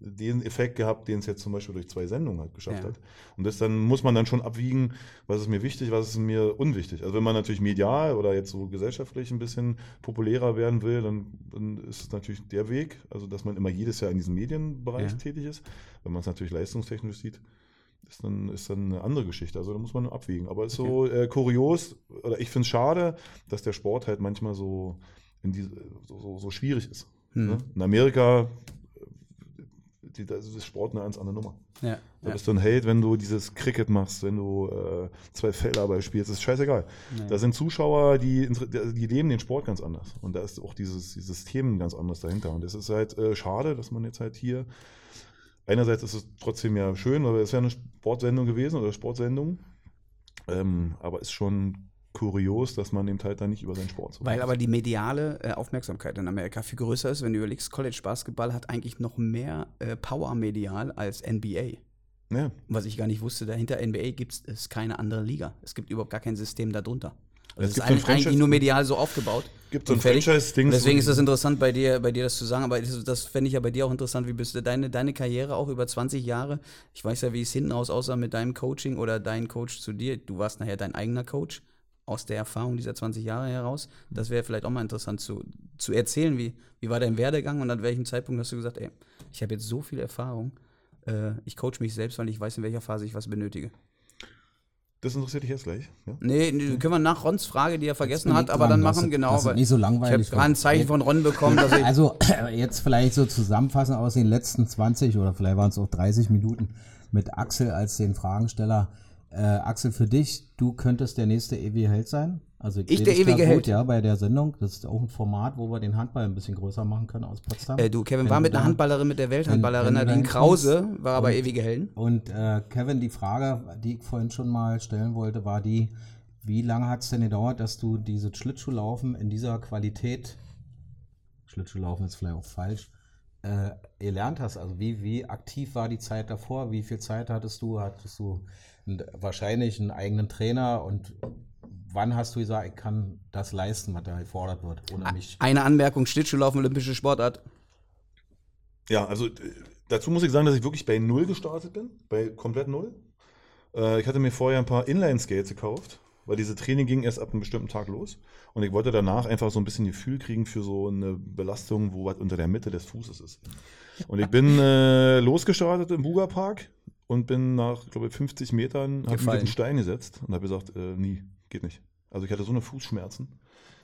den Effekt gehabt, den es jetzt zum Beispiel durch zwei Sendungen halt geschafft Ja. hat. Und das dann muss man dann schon abwiegen, was ist mir wichtig, was ist mir unwichtig. Also wenn man natürlich medial oder jetzt so gesellschaftlich ein bisschen populärer werden will, dann, dann ist es natürlich der Weg, also dass man immer jedes Jahr in diesem Medienbereich Ja. tätig ist. Wenn man es natürlich leistungstechnisch sieht, ist dann, ist dann eine andere Geschichte. Also da muss man abwägen. Aber es ist so äh, kurios, oder ich finde es schade, dass der Sport halt manchmal so, diese, so, so, so schwierig ist. Hm. Ne? In Amerika die, das ist Sport eine ganz andere Nummer. Ja. Da ja. bist du ein Held, wenn du dieses Cricket machst, wenn du äh, zwei Feldarbeit spielst, das ist scheißegal. Ja. Da sind Zuschauer, die, inter- die leben den Sport ganz anders. Und da ist auch dieses, dieses Themen ganz anders dahinter. Und es ist halt äh, schade, dass man jetzt halt hier, einerseits ist es trotzdem ja schön, weil es ist ja eine Sportsendung gewesen oder Sportsendung, ähm, aber ist schon kurios, dass man eben halt dann nicht über seinen Sport so Weil aber die mediale äh, Aufmerksamkeit in Amerika viel größer ist, wenn du überlegst, College Basketball hat eigentlich noch mehr äh, Power medial als NBA. ja. Was ich gar nicht wusste, dahinter NBA gibt es keine andere Liga. Es gibt überhaupt gar kein System darunter. Also Es ist so ein eigentlich, nur medial so aufgebaut. Gibt so ein. Franchise-Ding. Deswegen ist das interessant bei dir, bei dir das zu sagen, aber das, das fände ich ja bei dir auch interessant. Wie bist du deine, deine Karriere auch über 20 Jahre? Ich weiß ja, wie es hinten raus aussah mit deinem Coaching oder dein Coach zu dir. Du warst nachher dein eigener Coach aus der Erfahrung dieser 20 Jahre heraus. Das wäre vielleicht auch mal interessant zu, zu erzählen, wie, wie war dein Werdegang und an welchem Zeitpunkt hast du gesagt, ey, ich habe jetzt so viel Erfahrung, äh, ich coach mich selbst, weil ich weiß, in welcher Phase ich was benötige. Das interessiert dich jetzt gleich. Ja? Nee, nee, können wir nach Rons Frage, die er vergessen hat, aber dran, dann machen, es- genau. es weil nicht so ich habe langweilig gerade ein Zeichen von Ron bekommen, dass ich Also jetzt vielleicht so zusammenfassen aus den letzten 20 oder vielleicht waren es auch 30 Minuten mit Axel als den Fragensteller. Äh, Axel, für dich, du könntest der nächste ewige Held sein. Also Ich der ewige gut, Held? Ja, bei der Sendung. Das ist auch ein Format, wo wir den Handball ein bisschen größer machen können aus Potsdam. Äh, du, Kevin Wenn war mit einer Handballerin, mit der Welthandballerin Nadine Krause, war aber ewige Helden. Und äh, Kevin, die Frage, die ich vorhin schon mal stellen wollte, war die, wie lange hat es denn gedauert, dass du dieses Schlittschuhlaufen in dieser Qualität, Schlittschuhlaufen ist vielleicht auch falsch, äh, gelernt hast? Also wie, wie aktiv war die Zeit davor? Wie viel Zeit hattest du? Hattest du wahrscheinlich einen eigenen Trainer und wann hast du gesagt, ich kann das leisten, was da gefordert wird, ohne mich? Eine Anmerkung, Schlittschuhlaufen, olympische Sportart. Ja, also äh, dazu muss ich sagen, dass ich wirklich bei Null gestartet bin, bei komplett Null. Äh, ich hatte mir vorher ein paar Inline-Skates gekauft, weil diese Training ging erst ab einem bestimmten Tag los. Und ich wollte danach einfach so ein bisschen Gefühl kriegen für so eine Belastung, wo was unter der Mitte des Fußes ist. Und ich bin äh, losgestartet im Buga Park und bin nach, glaube ich, 50 Metern auf den Stein gesetzt und habe gesagt, äh, nie, geht nicht. Also ich hatte so eine Fußschmerzen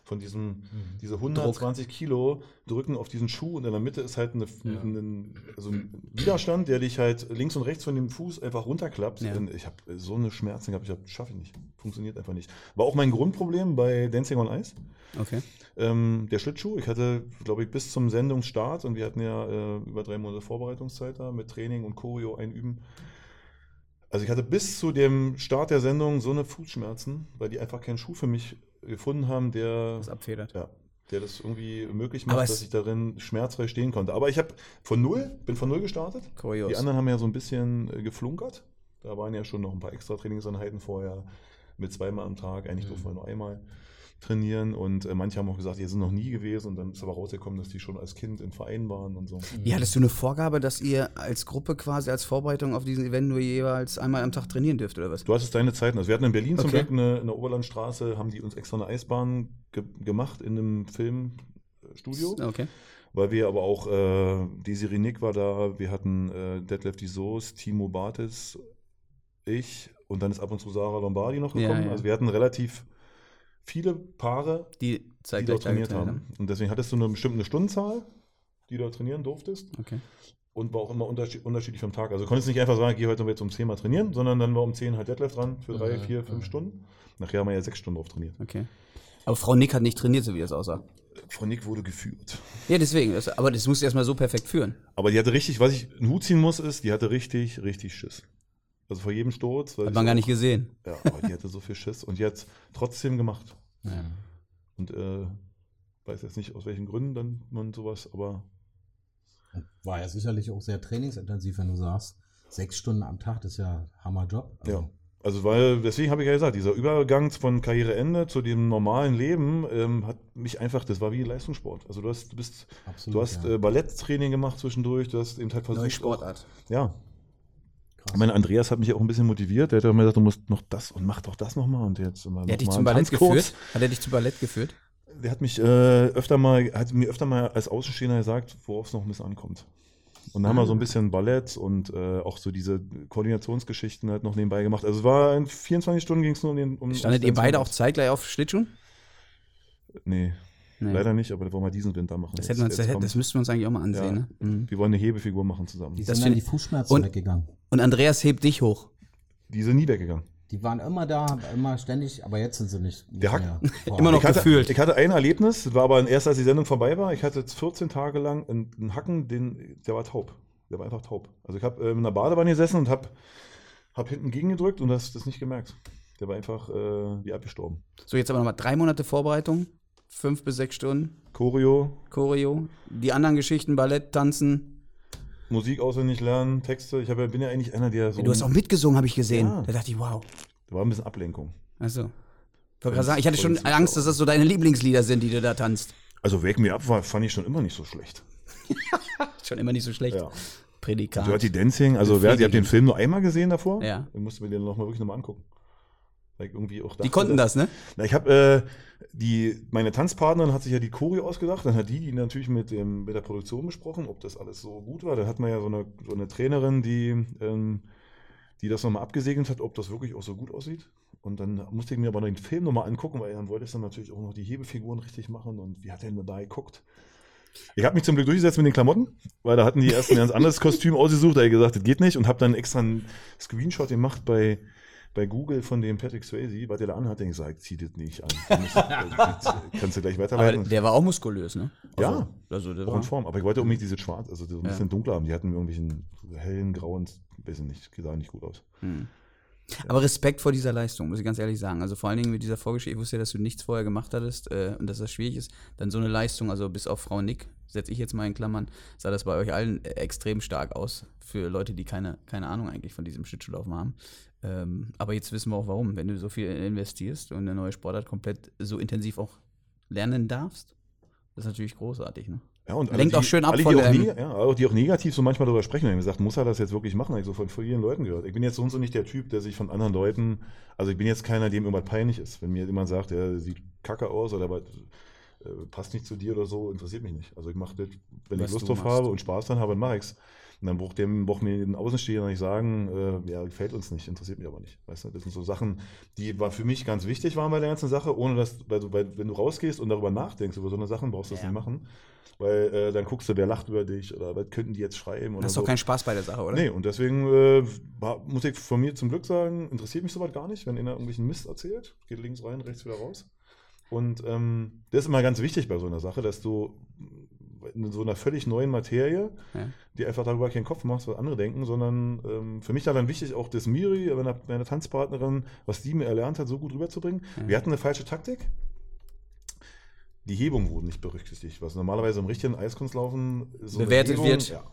von diesem, diese 120 Kilo drücken auf diesen Schuh und in der Mitte ist halt eine, ein, also ein Widerstand, der dich halt links und rechts von dem Fuß einfach runterklappt. Ja. Ich habe so eine Schmerzen gehabt, ich habe, schaffe ich nicht. Funktioniert einfach nicht. War auch mein Grundproblem bei Dancing on Ice. Okay. Ähm, der Schlittschuh, ich hatte, glaube ich, bis zum Sendungsstart und wir hatten ja äh, über drei Monate Vorbereitungszeit da mit Training und Choreo einüben. Also ich hatte bis zu dem Start der Sendung so eine Fußschmerzen, weil die einfach keinen Schuh für mich gefunden haben, der, Das abfedert. ja, der das irgendwie möglich macht, dass ich darin schmerzfrei stehen konnte. Aber ich habe von null, bin von null gestartet. Kurios. Die anderen haben ja so ein bisschen äh, geflunkert. Da waren ja schon noch ein paar extra Trainingseinheiten vorher mit zweimal am Tag. Eigentlich durften wir nur einmal trainieren. Und äh, manche haben auch gesagt, die sind noch nie gewesen. Und dann ist aber rausgekommen, dass die schon als Kind in Vereinen waren und so. Wie hattest du eine Vorgabe, dass ihr als Gruppe quasi als Vorbereitung auf diesen Event nur jeweils einmal am Tag trainieren dürft oder was? Du hast es deine Zeiten. Also wir hatten in Berlin zum Okay. Glück eine, eine Oberlandstraße, haben die uns extra eine Eisbahn ge gemacht in einem Filmstudio. Okay. Weil wir aber auch, äh, Desiree Nick war da, wir hatten äh, Detlef die Soos, Timo Bartes, ich und dann ist ab und zu Sarah Lombardi noch Ja, gekommen. ja. Also wir hatten relativ viele Paare, Die die dort trainiert haben. Und deswegen hattest du eine bestimmte Stundenzahl, die du dort trainieren durftest Okay. und war auch immer unterschied unterschiedlich vom Tag. Also du konntest nicht einfach sagen, geh heute jetzt um 10 mal trainieren, sondern dann war um 10 halt Detlef dran für drei, Mhm, vier, fünf mhm. Stunden. Nachher haben wir ja sechs Stunden drauf trainiert. Okay. Aber Frau Nick hat nicht trainiert, so wie das aussah. Frau Nick wurde geführt. Ja, deswegen. Das, aber das musst du erstmal so perfekt führen. Aber die hatte richtig, was ich einen Hut ziehen muss, ist, die hatte richtig, richtig Schiss. Also vor jedem Sturz. weil Hat man so- gar nicht gesehen. Ja, aber die hatte so viel Schiss und die hat trotzdem gemacht. Ja. Und äh, weiß jetzt nicht, aus welchen Gründen dann man sowas, aber War ja sicherlich auch sehr trainingsintensiv, wenn du sagst, sechs Stunden am Tag, das ist ja Hammerjob. Also, ja. Also weil, deswegen habe ich ja gesagt, dieser Übergang von Karriereende zu dem normalen Leben ähm, hat mich einfach, das war wie Leistungssport. Also du hast, du bist, Absolut, du hast ja. äh, Balletttraining gemacht zwischendurch, du hast eben halt versucht. Neue Sportart. Auch, ja. Krass. Ich meine, Andreas hat mich auch ein bisschen motiviert. Der hat immer gesagt, du musst noch das und mach doch das nochmal. Und jetzt immer Der hat dich zum Ballett geführt? Hat er dich zum Ballett geführt? Der hat mich äh, öfter mal, hat mir öfter mal als Außenstehender gesagt, worauf es noch ein bisschen ankommt. Und dann haben wir so ein bisschen Ballett und äh, auch so diese Koordinationsgeschichten halt noch nebenbei gemacht. Also es war in 24 Stunden ging es nur um den um Standet ihr beide auch zeitgleich auf Schlittschuhen? Nee, Nee. leider nicht, aber das wollen wir diesen Winter machen. Das, Jetzt- hätten wir uns, jetzt das, das müssten wir uns eigentlich auch mal ansehen. Ja. Ne? Mhm. Wir wollen eine Hebefigur machen zusammen. Die Das sind find dann die Fußschmerzen und- weggegangen. Und Andreas hebt dich hoch. Die sind nie weggegangen. Die waren immer da, immer ständig, aber jetzt sind sie nicht, nicht Der Hack- mehr. Immer noch ich hatte, gefühlt. Ich hatte ein Erlebnis, das war aber erst als die Sendung vorbei war. Ich hatte jetzt 14 Tage lang einen, einen Hacken, den, der war taub. Der war einfach taub. Also ich habe äh, in einer Badewanne gesessen und habe hab hinten gegengedrückt und das, das nicht gemerkt. Der war einfach äh, wie abgestorben. So, jetzt aber nochmal drei Monate Vorbereitung. Fünf bis sechs Stunden. Choreo, Choreo. Die anderen Geschichten, Ballett, Tanzen. Musik auswendig lernen, Texte. Ich hab, ja- bin ja eigentlich einer, der so. Du hast auch mitgesungen, habe ich gesehen. Ja. Da dachte ich, wow. Da war ein bisschen Ablenkung. Achso. Ich sagen, ich hatte schon Angst, dass das so deine Lieblingslieder sind, die du da tanzt. Also Wake Me Up war, fand ich schon immer nicht so schlecht. Schon immer nicht so schlecht. Ja. Prädikat. Dirty Dancing, also wer, ihr habt den Film nur einmal gesehen davor? Ja. Dann musst du mir den noch mal wirklich nochmal angucken. Weil ich irgendwie auch Die dachte, konnten das, ne? Na, ich habe äh, die, meine Tanzpartnerin hat sich ja die Choreo ausgedacht, dann hat die die natürlich mit, dem, mit der Produktion besprochen, ob das alles so gut war. Dann hat man ja so eine, so eine Trainerin, die, ähm, die das nochmal abgesegnet hat, ob das wirklich auch so gut aussieht. Und dann musste ich mir aber den Film nochmal angucken, weil dann wollte ich dann natürlich auch noch die Hebefiguren richtig machen und wie hat der denn da geguckt? Ich habe mich zum Glück durchgesetzt mit den Klamotten, weil da hatten die erst ein ganz anderes Kostüm ausgesucht, da habe ich gesagt, das geht nicht und habe dann extra einen Screenshot gemacht bei, bei Google von dem Patrick Swayze, was der da anhat, denke ich, sag, zieh das nicht an. Also, kannst du gleich Aber weiterleiten. der war auch muskulös, ne? Ja. Also, der auch war, in Form. Aber ich wollte unbedingt diese schwarz, also so ein Ja. bisschen dunkler haben. Die hatten irgendwelchen hellen, grauen, weiß ich nicht, sahen nicht gut aus. Hm. Aber Respekt vor dieser Leistung, muss ich ganz ehrlich sagen. Also vor allen Dingen mit dieser Vorgeschichte, ich wusste ja, dass du nichts vorher gemacht hattest äh, und dass das schwierig ist. Dann so eine Leistung, also bis auf Frau Nick, setze ich jetzt mal in Klammern, sah das bei euch allen äh, extrem stark aus. Für Leute, die keine, keine Ahnung eigentlich von diesem Schlittschuhlaufen haben. Ähm, aber jetzt wissen wir auch warum. Wenn du so viel investierst und eine neue Sportart komplett so intensiv auch lernen darfst, das ist natürlich großartig, ne? Ja, und Lenkt die, auch schön ab von die auch, dem- ja, auch die auch negativ so manchmal darüber sprechen, haben gesagt, muss er das jetzt wirklich machen? Habe ich so von vielen Leuten gehört. Ich bin jetzt so und so nicht der Typ, der sich von anderen Leuten, also ich bin jetzt keiner, dem irgendwas peinlich ist. Wenn mir jemand sagt, er sieht kacke aus oder was, äh, passt nicht zu dir oder so, interessiert mich nicht. Also ich mache das, wenn Was ich Lust drauf machst. habe und Spaß dran habe, dann mache ich's. Und dann braucht dem braucht mir den Außenstehender nicht sagen, äh, ja, gefällt uns nicht, interessiert mich aber nicht. Weißt du, das sind so Sachen, die war für mich ganz wichtig waren bei der ganzen Sache, ohne dass, weil weil, wenn du rausgehst und darüber nachdenkst, über so eine Sachen, brauchst du das Ja. nicht machen. Weil äh, dann guckst du, wer lacht über dich oder was könnten die jetzt schreiben oder hast so. doch keinen Spaß bei der Sache, oder? Nee, und deswegen äh, muss ich von mir zum Glück sagen, interessiert mich sowas gar nicht, wenn einer irgendwelchen Mist erzählt. Geht links rein, rechts wieder raus. Und ähm, das ist immer ganz wichtig bei so einer Sache, dass du, in so einer völlig neuen Materie, Ja. die einfach darüber keinen Kopf machst, was andere denken, sondern ähm, für mich war dann wichtig, auch das Miri, meine, meine Tanzpartnerin, was die mir erlernt hat, so gut rüberzubringen. Ja. Wir hatten eine falsche Taktik. Die Hebung wurde nicht berücksichtigt, was normalerweise im richtigen Eiskunstlaufen so Bewertet wird. Ja.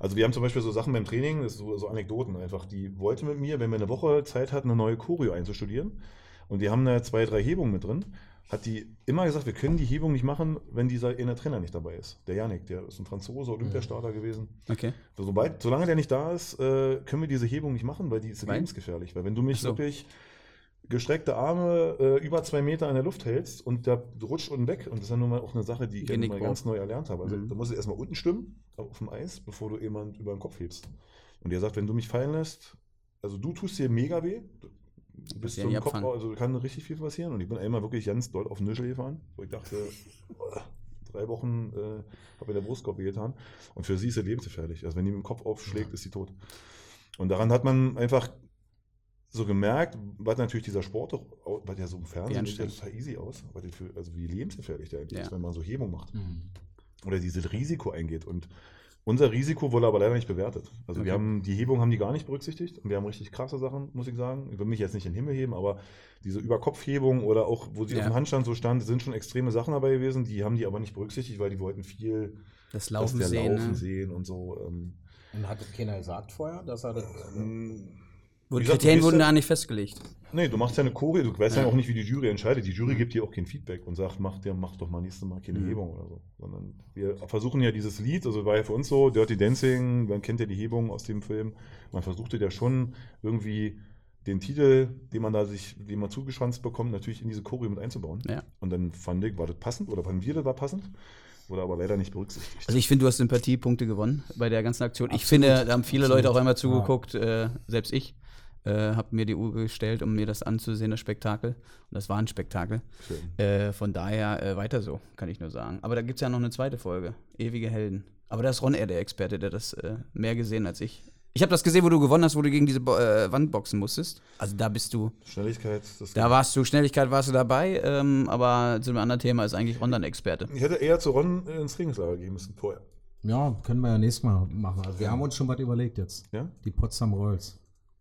Also wir haben zum Beispiel so Sachen beim Training, so, so Anekdoten einfach, die wollte mit mir, wenn wir eine Woche Zeit hatten, eine neue Choreo einzustudieren und die haben da zwei, drei Hebungen mit drin, hat die immer gesagt, wir können die Hebung nicht machen, wenn dieser eine Trainer nicht dabei ist. Der Janik, der ist ein Franzose, Olympiastarter gewesen. Okay. Sobald, solange der nicht da ist, äh, können wir diese Hebung nicht machen, weil die ist Weil? lebensgefährlich. Weil wenn du mich so. wirklich gestreckte Arme äh, über zwei Meter in der Luft hältst und der rutscht unten weg, und das ist ja nun mal auch eine Sache, die ich ja mal ganz neu erlernt habe. Also Mhm. da musst du erstmal unten stimmen, auf dem Eis, bevor du jemand über den Kopf hebst. Und der sagt, wenn du mich fallen lässt, also du tust dir mega weh, du bist ja so nicht im Kopf, also kann richtig viel passieren. Und ich bin einmal wirklich ganz doll auf den Nischel gefahren, wo ich dachte, drei Wochen äh, habe mir der Brustkorb getan. Und für sie ist sie lebensgefährlich. Also wenn die mit dem Kopf aufschlägt, ist sie tot. Und daran hat man einfach so gemerkt, was natürlich dieser Sport doch, was ja so im Fernsehen sieht ja total easy aus, was die für, also wie lebensgefährlich der eigentlich Ja. ist, wenn man so Hebung macht Mhm. oder dieses Risiko eingeht. Und unser Risiko wurde aber leider nicht bewertet. Also wir Okay. haben die Hebung haben die gar nicht berücksichtigt und wir haben richtig krasse Sachen, muss ich sagen. Ich will mich jetzt nicht in den Himmel heben, aber diese Überkopfhebung oder auch, wo sie Ja. auf dem Handstand so stand, sind schon extreme Sachen dabei gewesen. Die haben die aber nicht berücksichtigt, weil die wollten viel Das Laufen der sehen. Laufen ne? sehen und so. Ähm, Und hat das keiner gesagt vorher, dass er das. Wo Die gesagt, Kriterien wurden ja- da nicht festgelegt. Nee, du machst ja eine Choreo, du weißt ja. Ja. auch nicht, wie die Jury entscheidet. Die Jury gibt dir auch kein Feedback und sagt, mach, dir, mach doch mal nächstes Mal keine Mhm. Hebung oder so. Sondern wir versuchen ja dieses Lied, also war ja für uns so, Dirty Dancing, man kennt ja die Hebung aus dem Film. Man versuchte ja schon irgendwie den Titel, den man da sich, den man zugeschwanzt bekommt, natürlich in diese Choreo mit einzubauen. Ja. Und dann fand ich, war das passend oder fanden wir, das war passend, wurde aber leider nicht berücksichtigt. Also ich finde, du hast Sympathiepunkte gewonnen bei der ganzen Aktion. Ich Absolut. finde, da haben viele Absolut. Leute auch einmal Ja. zugeguckt, äh, selbst ich. Äh, habe mir die Uhr gestellt, um mir das anzusehen, das Spektakel. Und das war ein Spektakel. Äh, von daher äh, weiter so, kann ich nur sagen. Aber da gibt es ja noch eine zweite Folge. Ewige Helden. Aber da ist Ron eher der Experte, der das äh, mehr gesehen als ich. Ich habe das gesehen, wo du gewonnen hast, wo du gegen diese Bo äh, Wand boxen musstest. Also da bist du, Schnelligkeit, das da warst du, Schnelligkeit warst du dabei, ähm, aber zu einem anderen Thema ist eigentlich Ron dann Experte. Ich hätte eher zu Ron ins Trainingslager gehen müssen vorher. Ja, können wir ja nächstes Mal machen. Also wir haben uns schon was überlegt jetzt. Ja? Die Potsdam Rolls.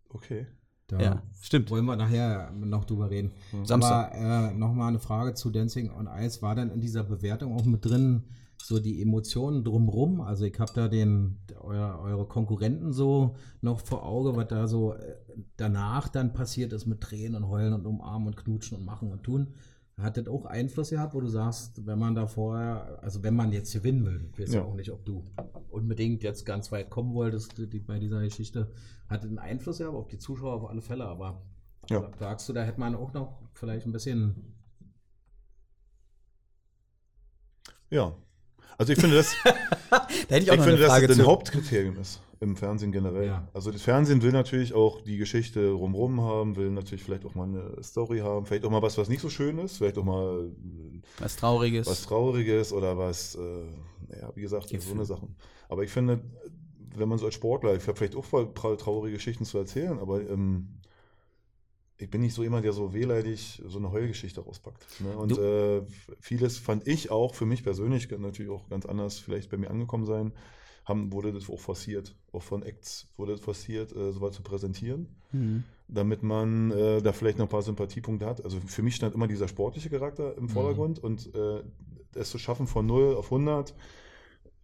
Okay. Da Ja, stimmt. wollen wir nachher noch drüber reden. Samstag. Aber äh, nochmal eine Frage zu Dancing on Ice. War dann in dieser Bewertung auch mit drin so die Emotionen drumrum? Also ich habe da den, euer, eure Konkurrenten so noch vor Auge, was da so äh, danach dann passiert ist mit Tränen und Heulen und Umarmen und Knutschen und Machen und Tun. Hat das auch Einfluss gehabt, wo du sagst, wenn man da vorher, also wenn man jetzt gewinnen will, ich weiß ja auch nicht, ob du unbedingt jetzt ganz weit kommen wolltest die, bei dieser Geschichte, hat das einen Einfluss gehabt auf die Zuschauer auf alle Fälle, aber Ja. sagst du, da hätte man auch noch vielleicht ein bisschen Ja. Also ich finde das, Da hätte ich ich auch noch finde, eine dass Frage das ein. Hauptkriterium ist im Fernsehen generell. Ja. Also das Fernsehen will natürlich auch die Geschichte rumrum haben, will natürlich vielleicht auch mal eine Story haben, vielleicht auch mal was, was nicht so schön ist, vielleicht auch mal äh, Was Trauriges. was Trauriges oder was, äh, naja, wie gesagt, so Gefühl. eine Sachen. Aber ich finde, wenn man so als Sportler, ich habe vielleicht auch traurige Geschichten zu erzählen, aber ähm, ich bin nicht so jemand, der so wehleidig so eine Heulgeschichte rauspackt. Ne? Und äh, vieles fand ich auch für mich persönlich, natürlich auch ganz anders vielleicht bei mir angekommen sein, haben, wurde das auch forciert. Auch von Acts wurde das forciert, äh, sowas zu präsentieren Mhm. damit man äh, da vielleicht noch ein paar Sympathiepunkte hat. Also für mich stand immer dieser sportliche Charakter im Vordergrund und äh, es zu schaffen von 0 auf 100,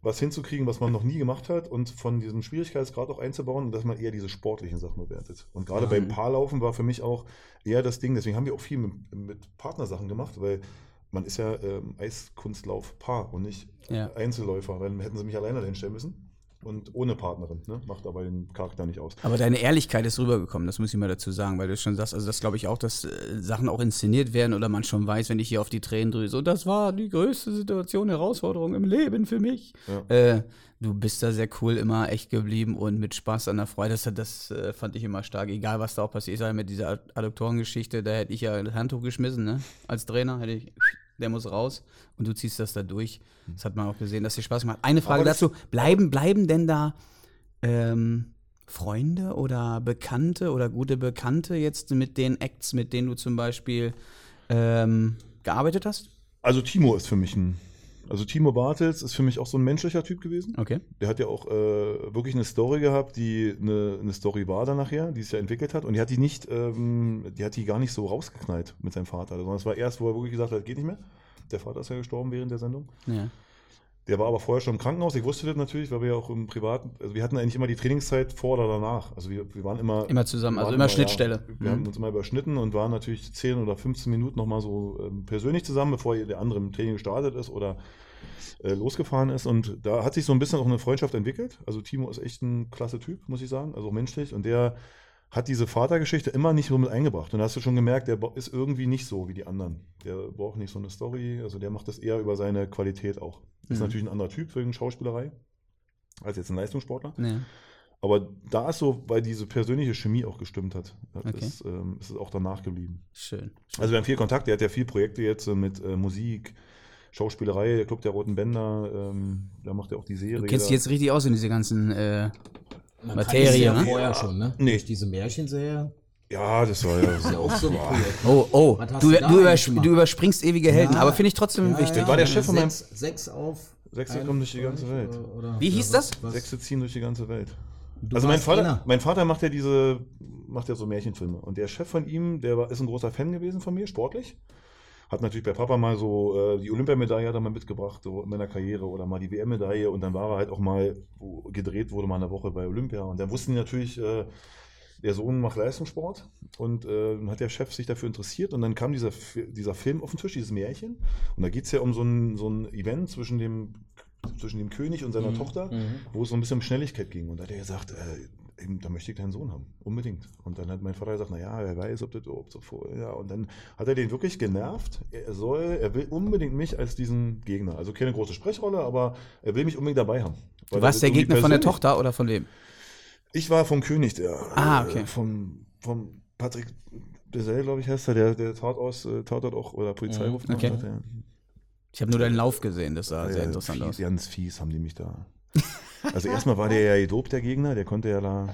was hinzukriegen, was man noch nie gemacht hat und von diesem Schwierigkeitsgrad auch einzubauen und dass man eher diese sportlichen Sachen bewertet. Und gerade Ja. beim Paarlaufen war für mich auch eher das Ding, deswegen haben wir auch viel mit, mit Partnersachen gemacht, weil man ist ja ähm, Eiskunstlauf Paar und nicht Ja. Einzelläufer, weil dann hätten sie mich alleine hinstellen müssen und ohne Partnerin. Ne? Macht aber den Charakter nicht aus. Aber deine Ehrlichkeit ist rübergekommen, das muss ich mal dazu sagen, weil du schon sagst, also das glaube ich auch, dass äh, Sachen auch inszeniert werden oder man schon weiß, wenn ich hier auf die Tränen drüse, und das war die größte Situation, Herausforderung im Leben für mich. Ja. Äh, du bist da sehr cool, immer echt geblieben und mit Spaß an der Freude. Das, das äh, fand ich immer stark, egal was da auch passiert. Sage mit dieser Ad- Adduktorengeschichte, da hätte ich ja das Handtuch geschmissen, ne? Als Trainer hätte ich, der muss raus und du ziehst das da durch. Das hat man auch gesehen, dass dir Spaß gemacht. Eine Frage dazu: Bleiben, bleiben denn da ähm, Freunde oder Bekannte oder gute Bekannte jetzt mit den Acts, mit denen du zum Beispiel ähm, gearbeitet hast? Also Timo ist für mich ein Also Timo Bartels ist für mich auch so ein menschlicher Typ gewesen. Okay. Der hat ja auch äh, wirklich eine Story gehabt, die eine, eine Story war dann nachher, die sich ja entwickelt hat. Und die hat die nicht, ähm, die hat die gar nicht so rausgeknallt mit seinem Vater. Sondern es war erst, wo er wirklich gesagt hat, geht nicht mehr. Der Vater ist ja gestorben während der Sendung. Ja. Der war aber vorher schon im Krankenhaus. Ich wusste das natürlich, weil wir ja auch im Privaten, also wir hatten eigentlich immer die Trainingszeit vor oder danach. Also wir, wir waren immer. Immer zusammen, also immer Schnittstelle. Ja, wir Mhm. haben uns immer überschnitten und waren natürlich 10 oder 15 Minuten nochmal so ähm, persönlich zusammen, bevor der andere im Training gestartet ist oder äh, losgefahren ist. Und da hat sich so ein bisschen auch eine Freundschaft entwickelt. Also Timo ist echt ein klasse Typ, muss ich sagen, also auch menschlich. Und der hat diese Vatergeschichte immer nicht so mit eingebracht. Und da hast du schon gemerkt, der ist irgendwie nicht so wie die anderen. Der braucht nicht so eine Story. Also der macht das eher über seine Qualität auch. Ist Mhm. natürlich ein anderer Typ wegen Schauspielerei als jetzt ein Leistungssportler. Ja. Aber da ist so, weil diese persönliche Chemie auch gestimmt hat, Okay. ist, ähm, ist es auch danach geblieben. Schön. Also wir haben viel Kontakt, der hat ja viele Projekte jetzt äh, mit äh, Musik, Schauspielerei, der Club der Roten Bänder, ähm, da macht er auch die Serie. Du kennst dich jetzt richtig aus in diese ganzen. Äh, Man Materie, ne? vorher schon, ne? Nee. Durch diese Märchenserie. Ja, das war ja. Das ja auch so oh, oh. Was Du, du du, gemacht? du überspringst ewige Helden, Ja. aber finde ich trotzdem Ja, wichtig. ja, war der Chef von meinem- sechs, auf. Sechse kommen durch die ganze Welt. Oder, oder, Wie hieß das? was- Sechse ziehen durch die ganze Welt. Du also mein Vater, einer. mein Vater macht ja diese, macht ja so Märchenfilme. Und der Chef von ihm, der war, ist ein großer Fan gewesen von mir, sportlich. Hat natürlich bei Papa mal so äh, die Olympiamedaille hat er mal mitgebracht, so in meiner Karriere oder mal die WM-Medaille und dann war er halt auch mal wo gedreht wurde mal eine Woche bei Olympia. Und dann wussten die natürlich, äh, der Sohn macht Leistungssport. Und äh, hat der Chef sich dafür interessiert. Und dann kam dieser, dieser Film auf den Tisch, dieses Märchen. Und da geht es ja um so ein, so ein Event zwischen dem, zwischen dem König und seiner Mhm. Tochter, Mhm. wo es so ein bisschen um Schnelligkeit ging. Und da hat er gesagt, äh, eben, da möchte ich deinen Sohn haben, unbedingt. Und dann hat mein Vater gesagt, naja, wer weiß, ob das ob so vor, ja. Und dann hat er den wirklich genervt. Er soll, er will unbedingt mich als diesen Gegner. Also keine große Sprechrolle, aber er will mich unbedingt dabei haben. Du warst der Gegner von der Tochter oder von wem? Ich war vom König, der. Ah, äh, okay. Vom, vom Patrick Desel, glaube ich, heißt er, der, der Tatort, äh, Tatort auch oder Polizeiruf Mhm, okay. hat. Ja. Ich habe nur deinen Lauf gesehen, das sah sehr Ja, interessant fies, aus. Ganz fies haben die mich da. Also erstmal war der ja gedopt, der Gegner, der konnte ja da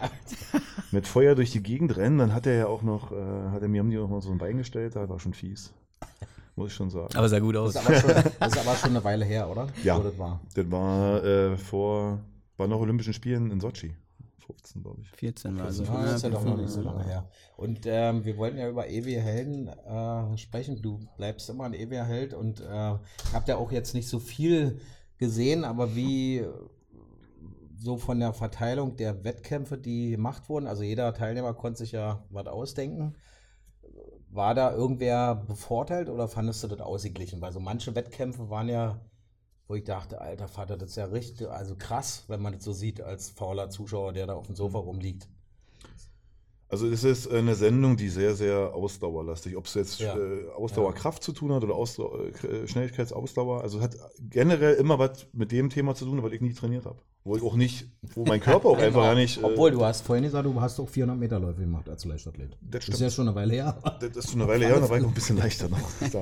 mit Feuer durch die Gegend rennen, dann hat er ja auch noch, äh, hat er mir haben die noch mal so ein Bein gestellt, da war schon fies. Muss ich schon sagen. Aber sah gut aus. Das ist, aber schon, das ist aber schon eine Weile her, oder? Ja. Wo das war. Das war äh, vor, war noch Olympischen Spielen in Sochi. 15, glaube ich. 14 war also. Ah, das ist ja doch noch nicht so lange her. Und ähm, wir wollten ja über ewige Helden äh, sprechen. Du bleibst immer ein ewiger Held und äh, ich habe ja auch jetzt nicht so viel gesehen, aber wie so von der Verteilung der Wettkämpfe, die gemacht wurden, also jeder Teilnehmer konnte sich ja was ausdenken. War da irgendwer bevorteilt oder fandest du das ausgeglichen? Weil so manche Wettkämpfe waren ja, wo ich dachte, alter Vater, das ist ja richtig, also krass, wenn man das so sieht als fauler Zuschauer, der da auf dem Sofa rumliegt. Also es ist eine Sendung, die sehr, sehr ausdauerlastig, ob es jetzt Ja. äh, Ausdauerkraft zu tun hat oder Ausdau äh, Schnelligkeitsausdauer. Also es hat generell immer was mit dem Thema zu tun, was ich nie trainiert habe. Wo ich auch nicht, wo mein Körper auch einfach ja nicht. äh, Obwohl, du hast vorhin gesagt, du hast auch 400 Meter Läufe gemacht als Leichtathlet. Das stimmt. ist ja schon eine Weile her. Das ist schon eine Weile her, da war ich noch ein bisschen leichter noch.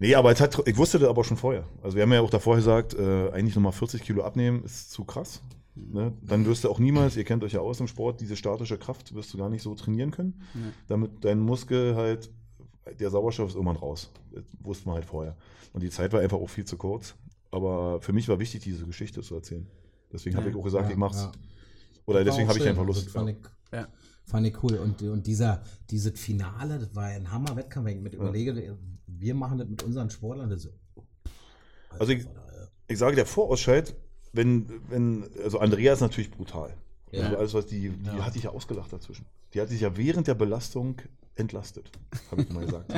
Nee, aber es hat, ich wusste das aber schon vorher. Also wir haben ja auch davor gesagt, äh, eigentlich nochmal 40 Kilo abnehmen ist zu krass. Ne? Dann wirst du auch niemals, ihr kennt euch ja aus im Sport, diese statische Kraft wirst du gar nicht so trainieren können, damit dein Muskel halt, der Sauerstoff ist irgendwann raus. Das wusste man halt vorher. Und die Zeit war einfach auch viel zu kurz. Aber für mich war wichtig, diese Geschichte zu erzählen. Deswegen habe ich auch gesagt, ich mach's. Ja. Oder war deswegen habe ich einfach Das Lust. fand ich, Ja. fand ich cool. Und, und dieser, dieses Finale, das war ja ein Hammer-Wettkampf. Wenn ich mit überlege, wir machen das mit unseren Sportlern. Das, Also ich, ich sage, der Vorausscheid, wenn, wenn, also Andrea ist natürlich brutal. Ja. Also alles, was die, die Ja. hat sich ja ausgelacht dazwischen. Die hat sich ja während der Belastung entlastet, habe ich mal gesagt.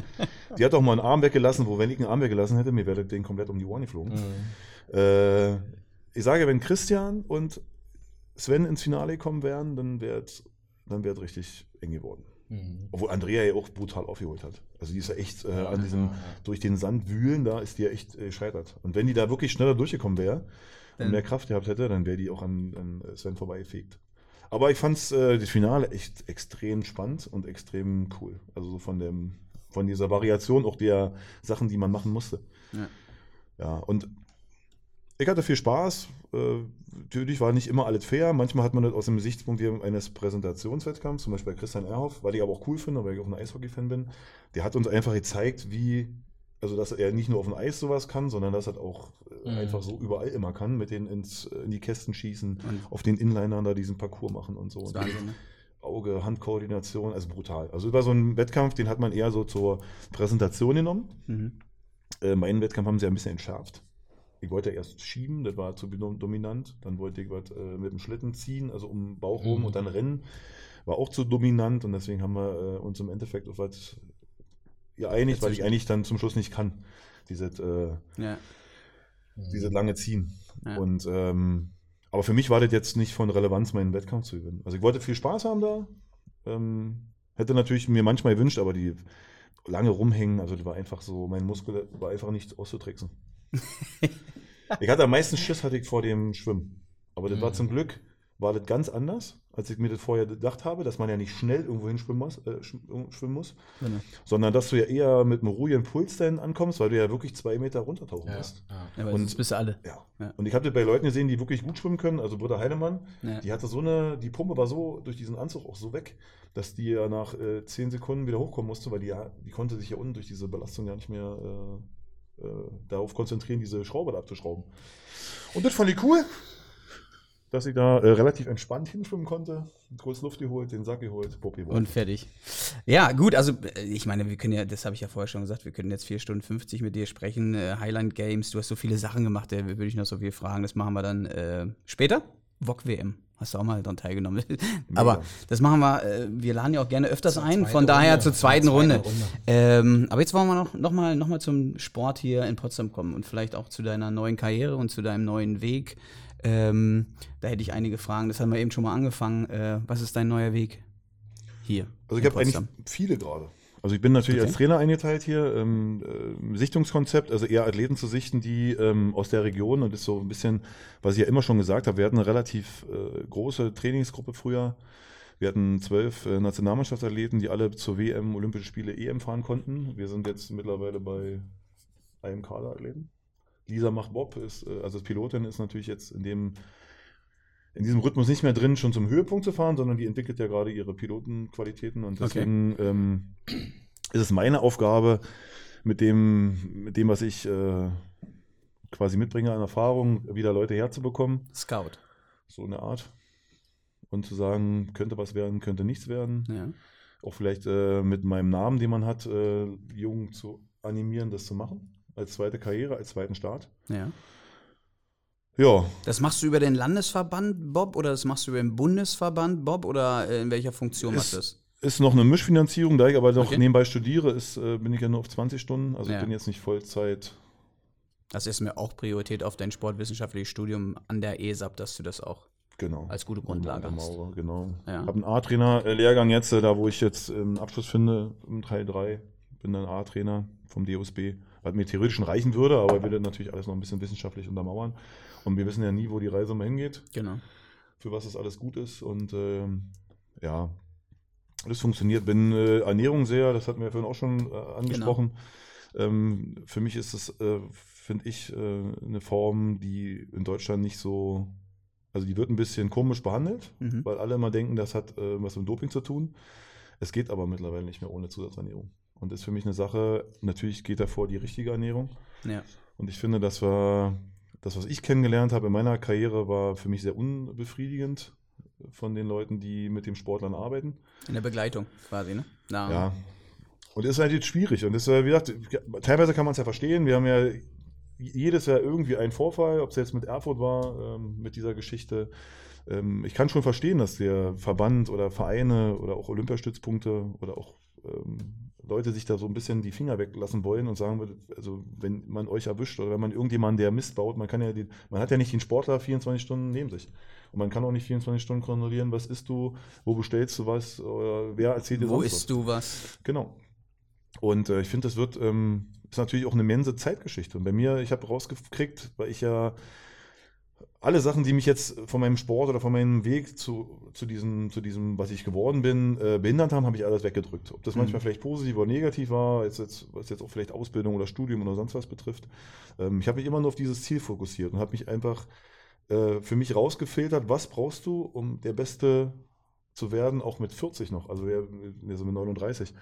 Die hat auch mal einen Arm weggelassen, wo wenn ich einen Arm weggelassen hätte, mir wäre Ding komplett um die Ohren geflogen. Mhm. Äh, ich sage, wenn Christian und Sven ins Finale gekommen wären, dann wäre es dann wär richtig eng geworden. Mhm. Obwohl Andrea ja auch brutal aufgeholt hat. Also die ist ja echt äh, Ja, an diesem, ja, ja. durch den Sand wühlen, da ist die ja echt äh, gescheitert. Und wenn die da wirklich schneller durchgekommen wäre Dann- mehr Kraft gehabt hätte, dann wäre die auch an, an Sven vorbeigefegt. Aber ich fand äh, das Finale echt extrem spannend und extrem cool. Also so von dem, von dieser Variation auch der Sachen, die man machen musste. Ja. Ja, und ich hatte viel Spaß. Äh, natürlich war nicht immer alles fair. Manchmal hat man das aus dem Gesichtspunkt eines Präsentationswettkampfs, zum Beispiel bei Christian Erhoff, weil ich aber auch cool finde, weil ich auch ein Eishockey-Fan bin. Der hat uns einfach gezeigt, wie also dass er nicht nur auf dem Eis sowas kann, sondern dass er auch äh, Mhm. einfach so überall immer kann, mit denen ins, äh, in die Kästen schießen, Und- auf den Inlinern da diesen Parcours machen und so. Und Wahnsinn, ne? Auge, Handkoordination, also brutal. Also über so einen Wettkampf, den hat man eher so zur Präsentation genommen. Mhm. Äh, meinen Wettkampf haben sie ein bisschen entschärft. Ich wollte erst schieben, das war zu dom- dominant. Dann wollte ich was äh, mit dem Schlitten ziehen, also um den Bauch rum Mhm. und dann rennen. War auch zu dominant und deswegen haben wir äh, uns im Endeffekt auf was geeinigt, weil ich eigentlich dann zum Schluss nicht kann. Dieses, äh, Ja. dieses lange Ziehen. Ja. Und ähm, aber für mich war das jetzt nicht von Relevanz, meinen Wettkampf zu gewinnen. Also ich wollte viel Spaß haben da. Ähm, hätte natürlich mir manchmal gewünscht, aber die lange rumhängen, also das war einfach so, mein Muskel war einfach nicht auszutricksen. ich hatte am meisten Schiss hatte ich vor dem Schwimmen. Aber das war Mhm. zum Glück, war das ganz anders, als ich mir das vorher gedacht habe, dass man ja nicht schnell irgendwo hinschwimmen muss, äh, sch- schwimmen muss Genau. sondern dass du ja eher mit einem ruhigen Puls dann ankommst, weil du ja wirklich zwei Meter runtertauchen Ja, musst. ja. Und- das bist du alle. Ja. Ja. Und ich habe das bei Leuten gesehen, die wirklich gut schwimmen können. Also Britta Heinemann, Ja. die hatte so eine, die Pumpe war so durch diesen Anzug auch so weg, dass die ja nach äh, zehn Sekunden wieder hochkommen musste, weil die ja, die konnte sich ja unten durch diese Belastung ja nicht mehr äh, äh, darauf konzentrieren, diese Schraube da abzuschrauben. Und das fand ich cool, dass ich da äh, relativ entspannt hinschwimmen konnte. Kurz Luft geholt, den Sack geholt, Pop geworfen. Und fertig. Ja, gut, also äh, ich meine, wir können ja, das habe ich ja vorher schon gesagt, wir können jetzt 4 Stunden 50 mit dir sprechen. Äh, Highland Games, du hast so viele Sachen gemacht, da würde ich noch so viel fragen. Das machen wir dann äh, später. VOG WM. Hast du auch mal dran teilgenommen. aber das machen wir, äh, wir laden ja auch gerne öfters ein, von daher Runde. zur zweiten Zur zweiten Runde. Runde. Ähm, aber jetzt wollen wir noch, noch, mal, noch mal zum Sport hier in Potsdam kommen und vielleicht auch zu deiner neuen Karriere und zu deinem neuen Weg. Ähm, da hätte ich einige Fragen, das haben wir eben schon mal angefangen. Äh, was ist dein neuer Weg hier? Also ich habe eigentlich viele gerade. Also ich bin natürlich Okay. als Trainer eingeteilt hier, ähm, äh, Sichtungskonzept, also eher Athleten zu sichten, die ähm, aus der Region, und das ist so ein bisschen, was ich ja immer schon gesagt habe, wir hatten eine relativ äh, große Trainingsgruppe früher. Wir hatten zwölf äh, Nationalmannschaftsathleten, die alle zur WM, Olympische Spiele, EM fahren konnten. Wir sind jetzt mittlerweile bei einem Kaderathleten. Lisa macht Bob, ist, äh, also als Pilotin ist natürlich jetzt in dem in diesem Rhythmus nicht mehr drin, schon zum Höhepunkt zu fahren, sondern die entwickelt ja gerade ihre Pilotenqualitäten und deswegen ähm, ist es meine Aufgabe, mit dem, mit dem was ich äh, quasi mitbringe an Erfahrung, wieder Leute herzubekommen, Scout. so eine Art. Und zu sagen, könnte was werden, könnte nichts werden. Ja. Auch vielleicht äh, mit meinem Namen, den man hat, äh, Jungen zu animieren, das zu machen. Als zweite Karriere, als zweiten Start. ja. Ja, Das machst du über den Landesverband Bob oder das machst du über den Bundesverband Bob oder äh, in welcher Funktion machst du das? Ist noch eine Mischfinanzierung, da ich aber noch Okay. nebenbei studiere, ist, äh, bin ich ja nur auf 20 Stunden. Also Ja. ich bin jetzt nicht Vollzeit. Das ist mir auch Priorität auf dein sportwissenschaftliches Studium an der ESAP, dass du das auch Genau. als gute Grundlage hast. Maurer, genau. Ja. Habe einen A-Trainer-Lehrgang jetzt, äh, da wo ich jetzt einen Abschluss finde, im Teil 3. Bin dann A-Trainer vom DOSB. Was mir theoretisch schon reichen würde, aber will das natürlich alles noch ein bisschen wissenschaftlich untermauern. Und wir wissen ja nie, wo die Reise mal hingeht, Genau. für was das alles gut ist. Und ähm, ja, das funktioniert. Bin äh, Ernährung sehr, das hatten wir ja vorhin auch schon äh, angesprochen. Ähm, für mich ist es, äh, finde ich, äh, eine Form, die in Deutschland nicht so, also die wird ein bisschen komisch behandelt, Mhm. weil alle immer denken, das hat äh, was mit Doping zu tun. Es geht aber mittlerweile nicht mehr ohne Zusatzernährung. Und das ist für mich eine Sache, natürlich geht davor die richtige Ernährung. Ja. Und ich finde, das war, das, was ich kennengelernt habe in meiner Karriere, war für mich sehr unbefriedigend von den Leuten, die mit dem Sportlern arbeiten. In der Begleitung quasi, ne? Na, Ja. Und das ist halt jetzt schwierig. Und das ist, äh, wie gesagt, teilweise kann man es ja verstehen. Wir haben ja jedes Jahr irgendwie einen Vorfall, ob es jetzt mit Erfurt war, ähm, mit dieser Geschichte. Ähm, ich kann schon verstehen, dass der Verband oder Vereine oder auch Olympiastützpunkte oder auch ähm, Leute sich da so ein bisschen die Finger weglassen wollen und sagen, würde, also wenn man euch erwischt oder wenn man irgendjemanden, der Mist baut, man kann ja die, man hat ja nicht den Sportler 24 Stunden neben sich. Und man kann auch nicht 24 Stunden kontrollieren, was isst du, wo bestellst du was, oder wer erzählt dir Wo sonst was. isst du was? Genau. Und äh, ich finde, das wird, ähm, ist natürlich auch eine immense Zeitgeschichte. Und bei mir, ich habe rausgekriegt, weil ich ja alle Sachen, die mich jetzt von meinem Sport oder von meinem Weg zu, zu, diesem, zu diesem, was ich geworden bin, äh, behindert haben, habe ich alles weggedrückt. Ob das Mhm. manchmal vielleicht positiv oder negativ war, jetzt, jetzt, was jetzt auch vielleicht Ausbildung oder Studium oder sonst was betrifft. Ähm, ich habe mich immer nur auf dieses Ziel fokussiert und habe mich einfach äh, für mich rausgefiltert, was brauchst du, um der beste zu werden, auch mit 40 noch, also wir, sind mit 39.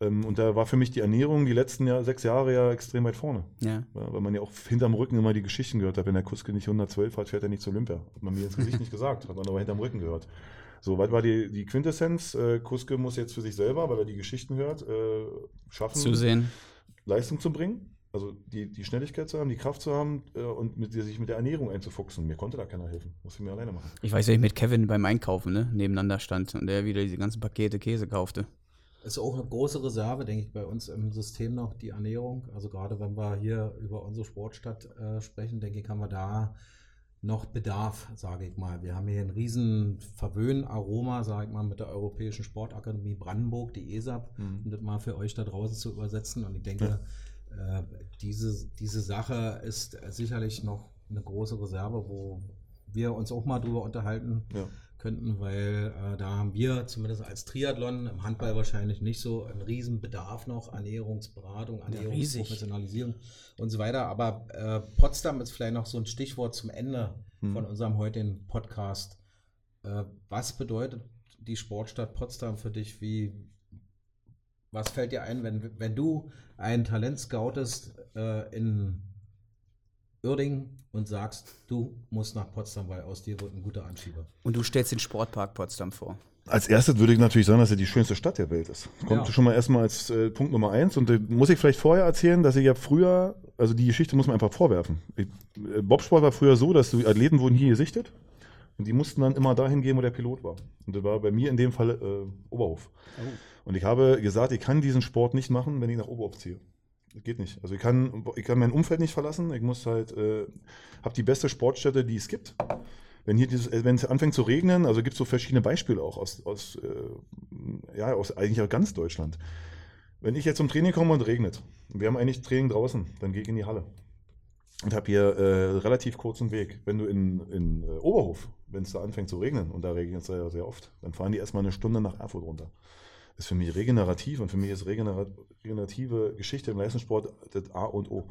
Ähm, und da war für mich die Ernährung die letzten Jahr, sechs Jahre ja extrem weit vorne. Ja. Weil man ja auch hinterm Rücken immer die Geschichten gehört hat, wenn der Kuske nicht 112 hat, fährt er nicht zur Olympia. Hat man mir ins Gesicht nicht gesagt, hat man aber hinterm Rücken gehört. So weit war die, die Quintessenz. Äh, Kuske muss jetzt für sich selber, weil er die Geschichten hört, äh, schaffen, Zusehen. Leistung zu bringen. Also die, die Schnelligkeit zu haben, die Kraft zu haben äh, und mit, sich mit der Ernährung einzufuchsen. Mir konnte da keiner helfen. Musste ich mir alleine machen. Ich weiß, wie ich mit Kevin beim Einkaufen ne, nebeneinander stand und der wieder diese ganzen Pakete Käse kaufte. Ist auch eine große Reserve, denke ich, bei uns im System noch, die Ernährung. Also gerade wenn wir hier über unsere Sportstadt äh, sprechen, denke ich, haben wir da noch Bedarf, sage ich mal. Wir haben hier ein riesen Verwöhnaroma, sage ich mal, mit der Europäischen Sportakademie Brandenburg, die ESAP, um das mal für euch da draußen zu übersetzen. Und ich denke, äh, diese, diese Sache ist sicherlich noch eine große Reserve, wo wir uns auch mal drüber unterhalten Ja. könnten, weil äh, da haben wir zumindest als Triathlon, im Handball wahrscheinlich nicht so einen riesen Bedarf noch, Ernährungsberatung, riesig. Ernährungsprofessionalisierung und so weiter. Aber äh, Potsdam ist vielleicht noch so ein Stichwort zum Ende Hm. von unserem heutigen Podcast. Äh, was bedeutet die Sportstadt Potsdam für dich? Wie, was fällt dir ein, wenn, wenn du ein Talent scoutest äh, in Uerdingen und sagst, du musst nach Potsdam, weil aus dir wird ein guter Anschieber? Und du stellst den Sportpark Potsdam vor. Als erstes würde ich natürlich sagen, dass er die schönste Stadt der Welt ist. Kommt Ja. schon mal erstmal als äh, Punkt Nummer eins. Und äh, muss ich vielleicht vorher erzählen, dass ich ja früher, also die Geschichte muss man einfach vorwerfen. Ich, äh, Bobsport war früher so, dass die Athleten wurden hier gesichtet und die mussten dann immer dahin gehen, wo der Pilot war. Und das war bei mir in dem Fall äh, Oberhof. Und ich habe gesagt, ich kann diesen Sport nicht machen, wenn ich nach Oberhof ziehe. Das geht nicht. Also ich kann, ich kann mein Umfeld nicht verlassen. Ich muss halt, äh, habe die beste Sportstätte, die es gibt. Wenn hier dieses, äh, wenn es anfängt zu regnen, also gibt es so verschiedene Beispiele auch aus, aus, äh, ja, aus eigentlich auch ganz Deutschland. Wenn ich jetzt zum Training komme und regnet, wir haben eigentlich Training draußen, dann gehe ich in die Halle und habe hier äh, relativ kurzen Weg. Wenn du in, in äh, Oberhof, wenn es da anfängt zu regnen, und da regnet es ja sehr oft, dann fahren die erstmal eine Stunde nach Erfurt runter. Das ist für mich regenerativ und für mich ist regenera regenerative Geschichte im Leistungssport das A und O.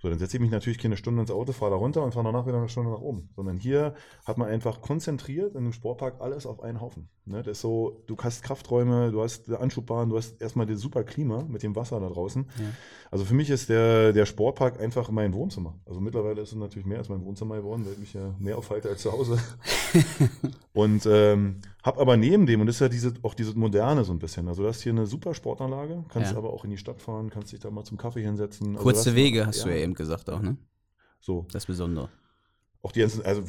So, dann setze ich mich natürlich keine Stunde ins Auto, fahre da runter und fahre danach wieder eine Stunde nach oben. Sondern hier hat man einfach konzentriert in dem Sportpark alles auf einen Haufen. Ne? Das ist so, du hast Krafträume, du hast Anschubbahn, du hast erstmal das super Klima mit dem Wasser da draußen. Also für mich ist der, der Sportpark einfach mein Wohnzimmer. Also mittlerweile ist es natürlich mehr als mein Wohnzimmer geworden, weil ich mich ja mehr aufhalte als zu Hause. und ähm, habe aber neben dem, und das ist ja diese, auch diese Moderne so ein bisschen, also du hast hier eine super Sportanlage, kannst Ja. aber auch in die Stadt fahren, kannst dich da mal zum Kaffee hinsetzen. Also Kurze hast- Wege, hast du ja eben gesagt auch, ne? So, Das Besondere. auch die ganzen, also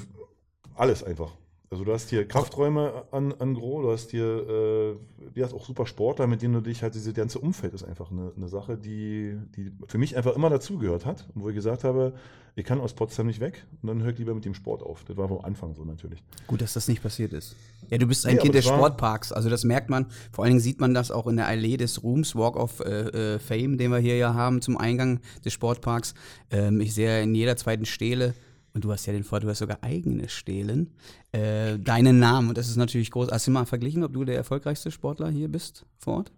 alles einfach. Also du hast hier Krafträume an, an Gros, du hast hier, äh, du hast auch super Sportler, mit denen du dich halt, diese ganze Umfeld ist einfach eine, eine Sache, die, die für mich einfach immer dazugehört hat. Wo ich gesagt habe, ich kann aus Potsdam nicht weg und dann höre ich lieber mit dem Sport auf. Das war vom Anfang so natürlich. Gut, dass das nicht passiert ist. Ja, du bist ein Nee, Kind des Sportparks. Also das merkt man. Vor allen Dingen sieht man das auch in der Allee des Ruhms, Walk of äh, äh, Fame, den wir hier ja haben zum Eingang des Sportparks. Ähm, ich sehe in jeder zweiten Stele, und du hast ja den Vorteil, du hast sogar eigene Stelen, äh, deinen Namen. Und das ist natürlich groß. Hast du mal verglichen, ob du der erfolgreichste Sportler hier bist vor Ort?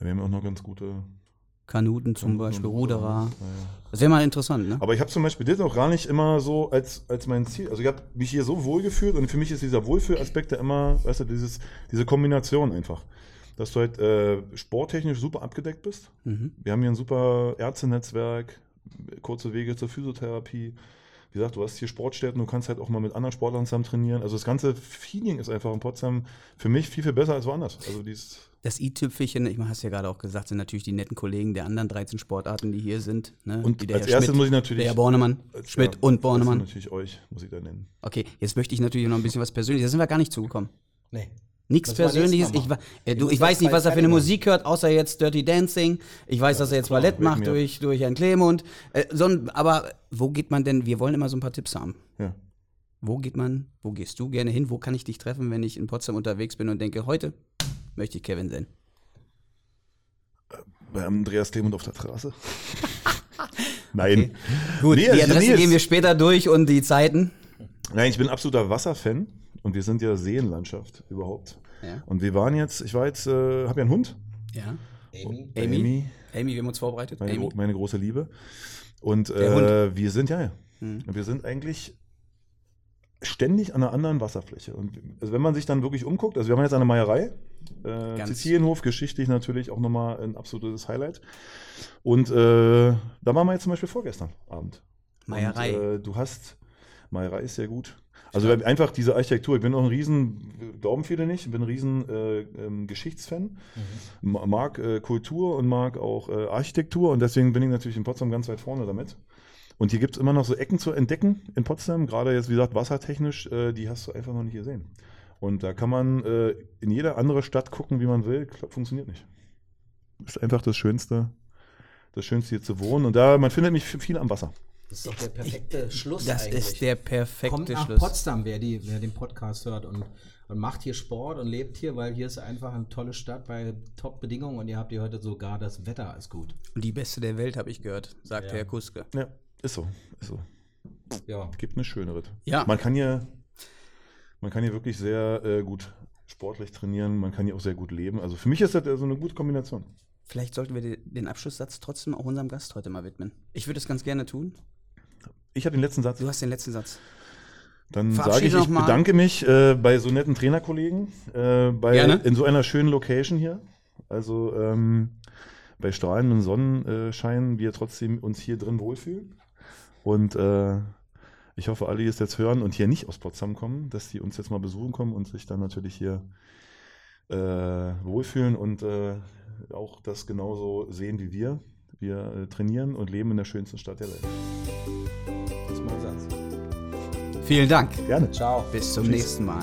Wir haben auch noch ganz gute Kanuten zum Beispiel, Ruderer. Ja, ja. Das wäre mal interessant, ne? Aber ich habe zum Beispiel das auch gar nicht immer so als, als mein Ziel. Also ich habe mich hier so wohl gefühlt und für mich ist dieser Wohlfühlaspekt ja immer, weißt du, dieses, diese Kombination einfach. Dass du halt äh, sporttechnisch super abgedeckt bist. Mhm. Wir haben hier ein super Ärztenetzwerk, kurze Wege zur Physiotherapie. Wie gesagt, du hast hier Sportstätten, du kannst halt auch mal mit anderen Sportlern zusammen trainieren. Also das ganze Feeling ist einfach in Potsdam für mich viel, viel besser als woanders. Also dieses, Das i-Tüpfelchen, ich meine, hast ja gerade auch gesagt, sind natürlich die netten Kollegen der anderen 13 Sportarten, die hier sind. Ne? Und Wie der als Herr erstes Schmidt, muss ich natürlich- Der Herr Bornemann, als- Schmidt ja, und Bornemann. natürlich euch, muss ich da nennen. Okay, jetzt möchte ich natürlich noch ein bisschen was Persönliches. Da sind wir gar nicht zugekommen. Nee. Nichts Persönliches. Ich, äh, du, ich weiß nicht, was er für eine. Musik hört, außer jetzt Dirty Dancing. Ich weiß, dass er jetzt Ballett macht durch, durch Herrn Clemund. Äh, so ein, aber wo geht man denn? Wir wollen immer so ein paar Tipps haben. Ja. Wo geht man, wo gehst du gerne hin? Wo kann ich dich treffen, wenn ich in Potsdam unterwegs bin und denke, heute möchte ich Kevin sehen? Bei Andreas Clement auf der Terrasse. Nein. Gut, Nee, die also Adresse nee, gehen wir später durch und die Zeiten. Nein, ich bin absoluter Wasserfan und wir sind ja Seenlandschaft überhaupt. Ja. Und wir waren jetzt, ich war jetzt, äh, habe ja einen Hund. Ja. Amy? Amy? Amy, Amy, wir haben uns vorbereitet. meine, Amy. meine große Liebe. Und äh, wir sind ja, ja. Hm. Und wir sind eigentlich, ständig an einer anderen Wasserfläche. Und also wenn man sich dann wirklich umguckt, also wir haben jetzt eine Meierei, äh, Ganz- Sizilienhof, geschichtlich natürlich auch nochmal ein absolutes Highlight. Und äh, da waren wir jetzt zum Beispiel vorgestern Abend. Meierei. Und, äh, du hast, Meierei ist sehr gut. Also wir haben einfach diese Architektur, ich bin auch ein riesen, glauben viele nicht, ich bin ein riesen äh, ähm, Geschichtsfan, Ma- mag äh, Kultur und mag auch äh, Architektur und deswegen bin ich natürlich in Potsdam ganz weit vorne damit. Und hier gibt es immer noch so Ecken zu entdecken in Potsdam, gerade jetzt, wie gesagt, wassertechnisch, äh, die hast du einfach noch nicht gesehen. Und da kann man äh, in jede andere Stadt gucken, wie man will, funktioniert nicht. Ist einfach das Schönste, das Schönste hier zu wohnen. Und da, man findet mich viel am Wasser. Das ist doch der perfekte Schluss Das eigentlich. ist der perfekte Kommt nach Schluss. Potsdam, wer, die, wer den Podcast hört und, und macht hier Sport und lebt hier, weil hier ist einfach eine tolle Stadt bei Top-Bedingungen und ihr habt hier heute sogar das Wetter ist gut. Die beste der Welt, habe ich gehört, sagt Ja. Herr Kuske. Ja, ist so, ist so. Ja. Gibt eine schönere. Ja. Man kann hier, man kann hier wirklich sehr äh, gut sportlich trainieren, man kann hier auch sehr gut leben. Also für mich ist das so eine gute Kombination. Vielleicht sollten wir de- den Abschlusssatz trotzdem auch unserem Gast heute mal widmen. Ich würde es ganz gerne tun. Ich habe den letzten Satz. Du hast den letzten Satz. Dann sage ich, ich bedanke mich äh, bei so netten Trainerkollegen, äh, bei, Gerne. in so einer schönen Location hier. Also ähm, bei strahlendem Sonnenschein wir trotzdem uns hier drin wohlfühlen. Und äh, ich hoffe, alle, die es jetzt hören und hier nicht aus Potsdam kommen, dass die uns jetzt mal besuchen kommen und sich dann natürlich hier äh, wohlfühlen und äh, auch das genauso sehen wie wir. Wir äh, trainieren und leben in der schönsten Stadt der Welt. Vielen Dank. Gerne. Ciao. Bis zum nächsten Mal.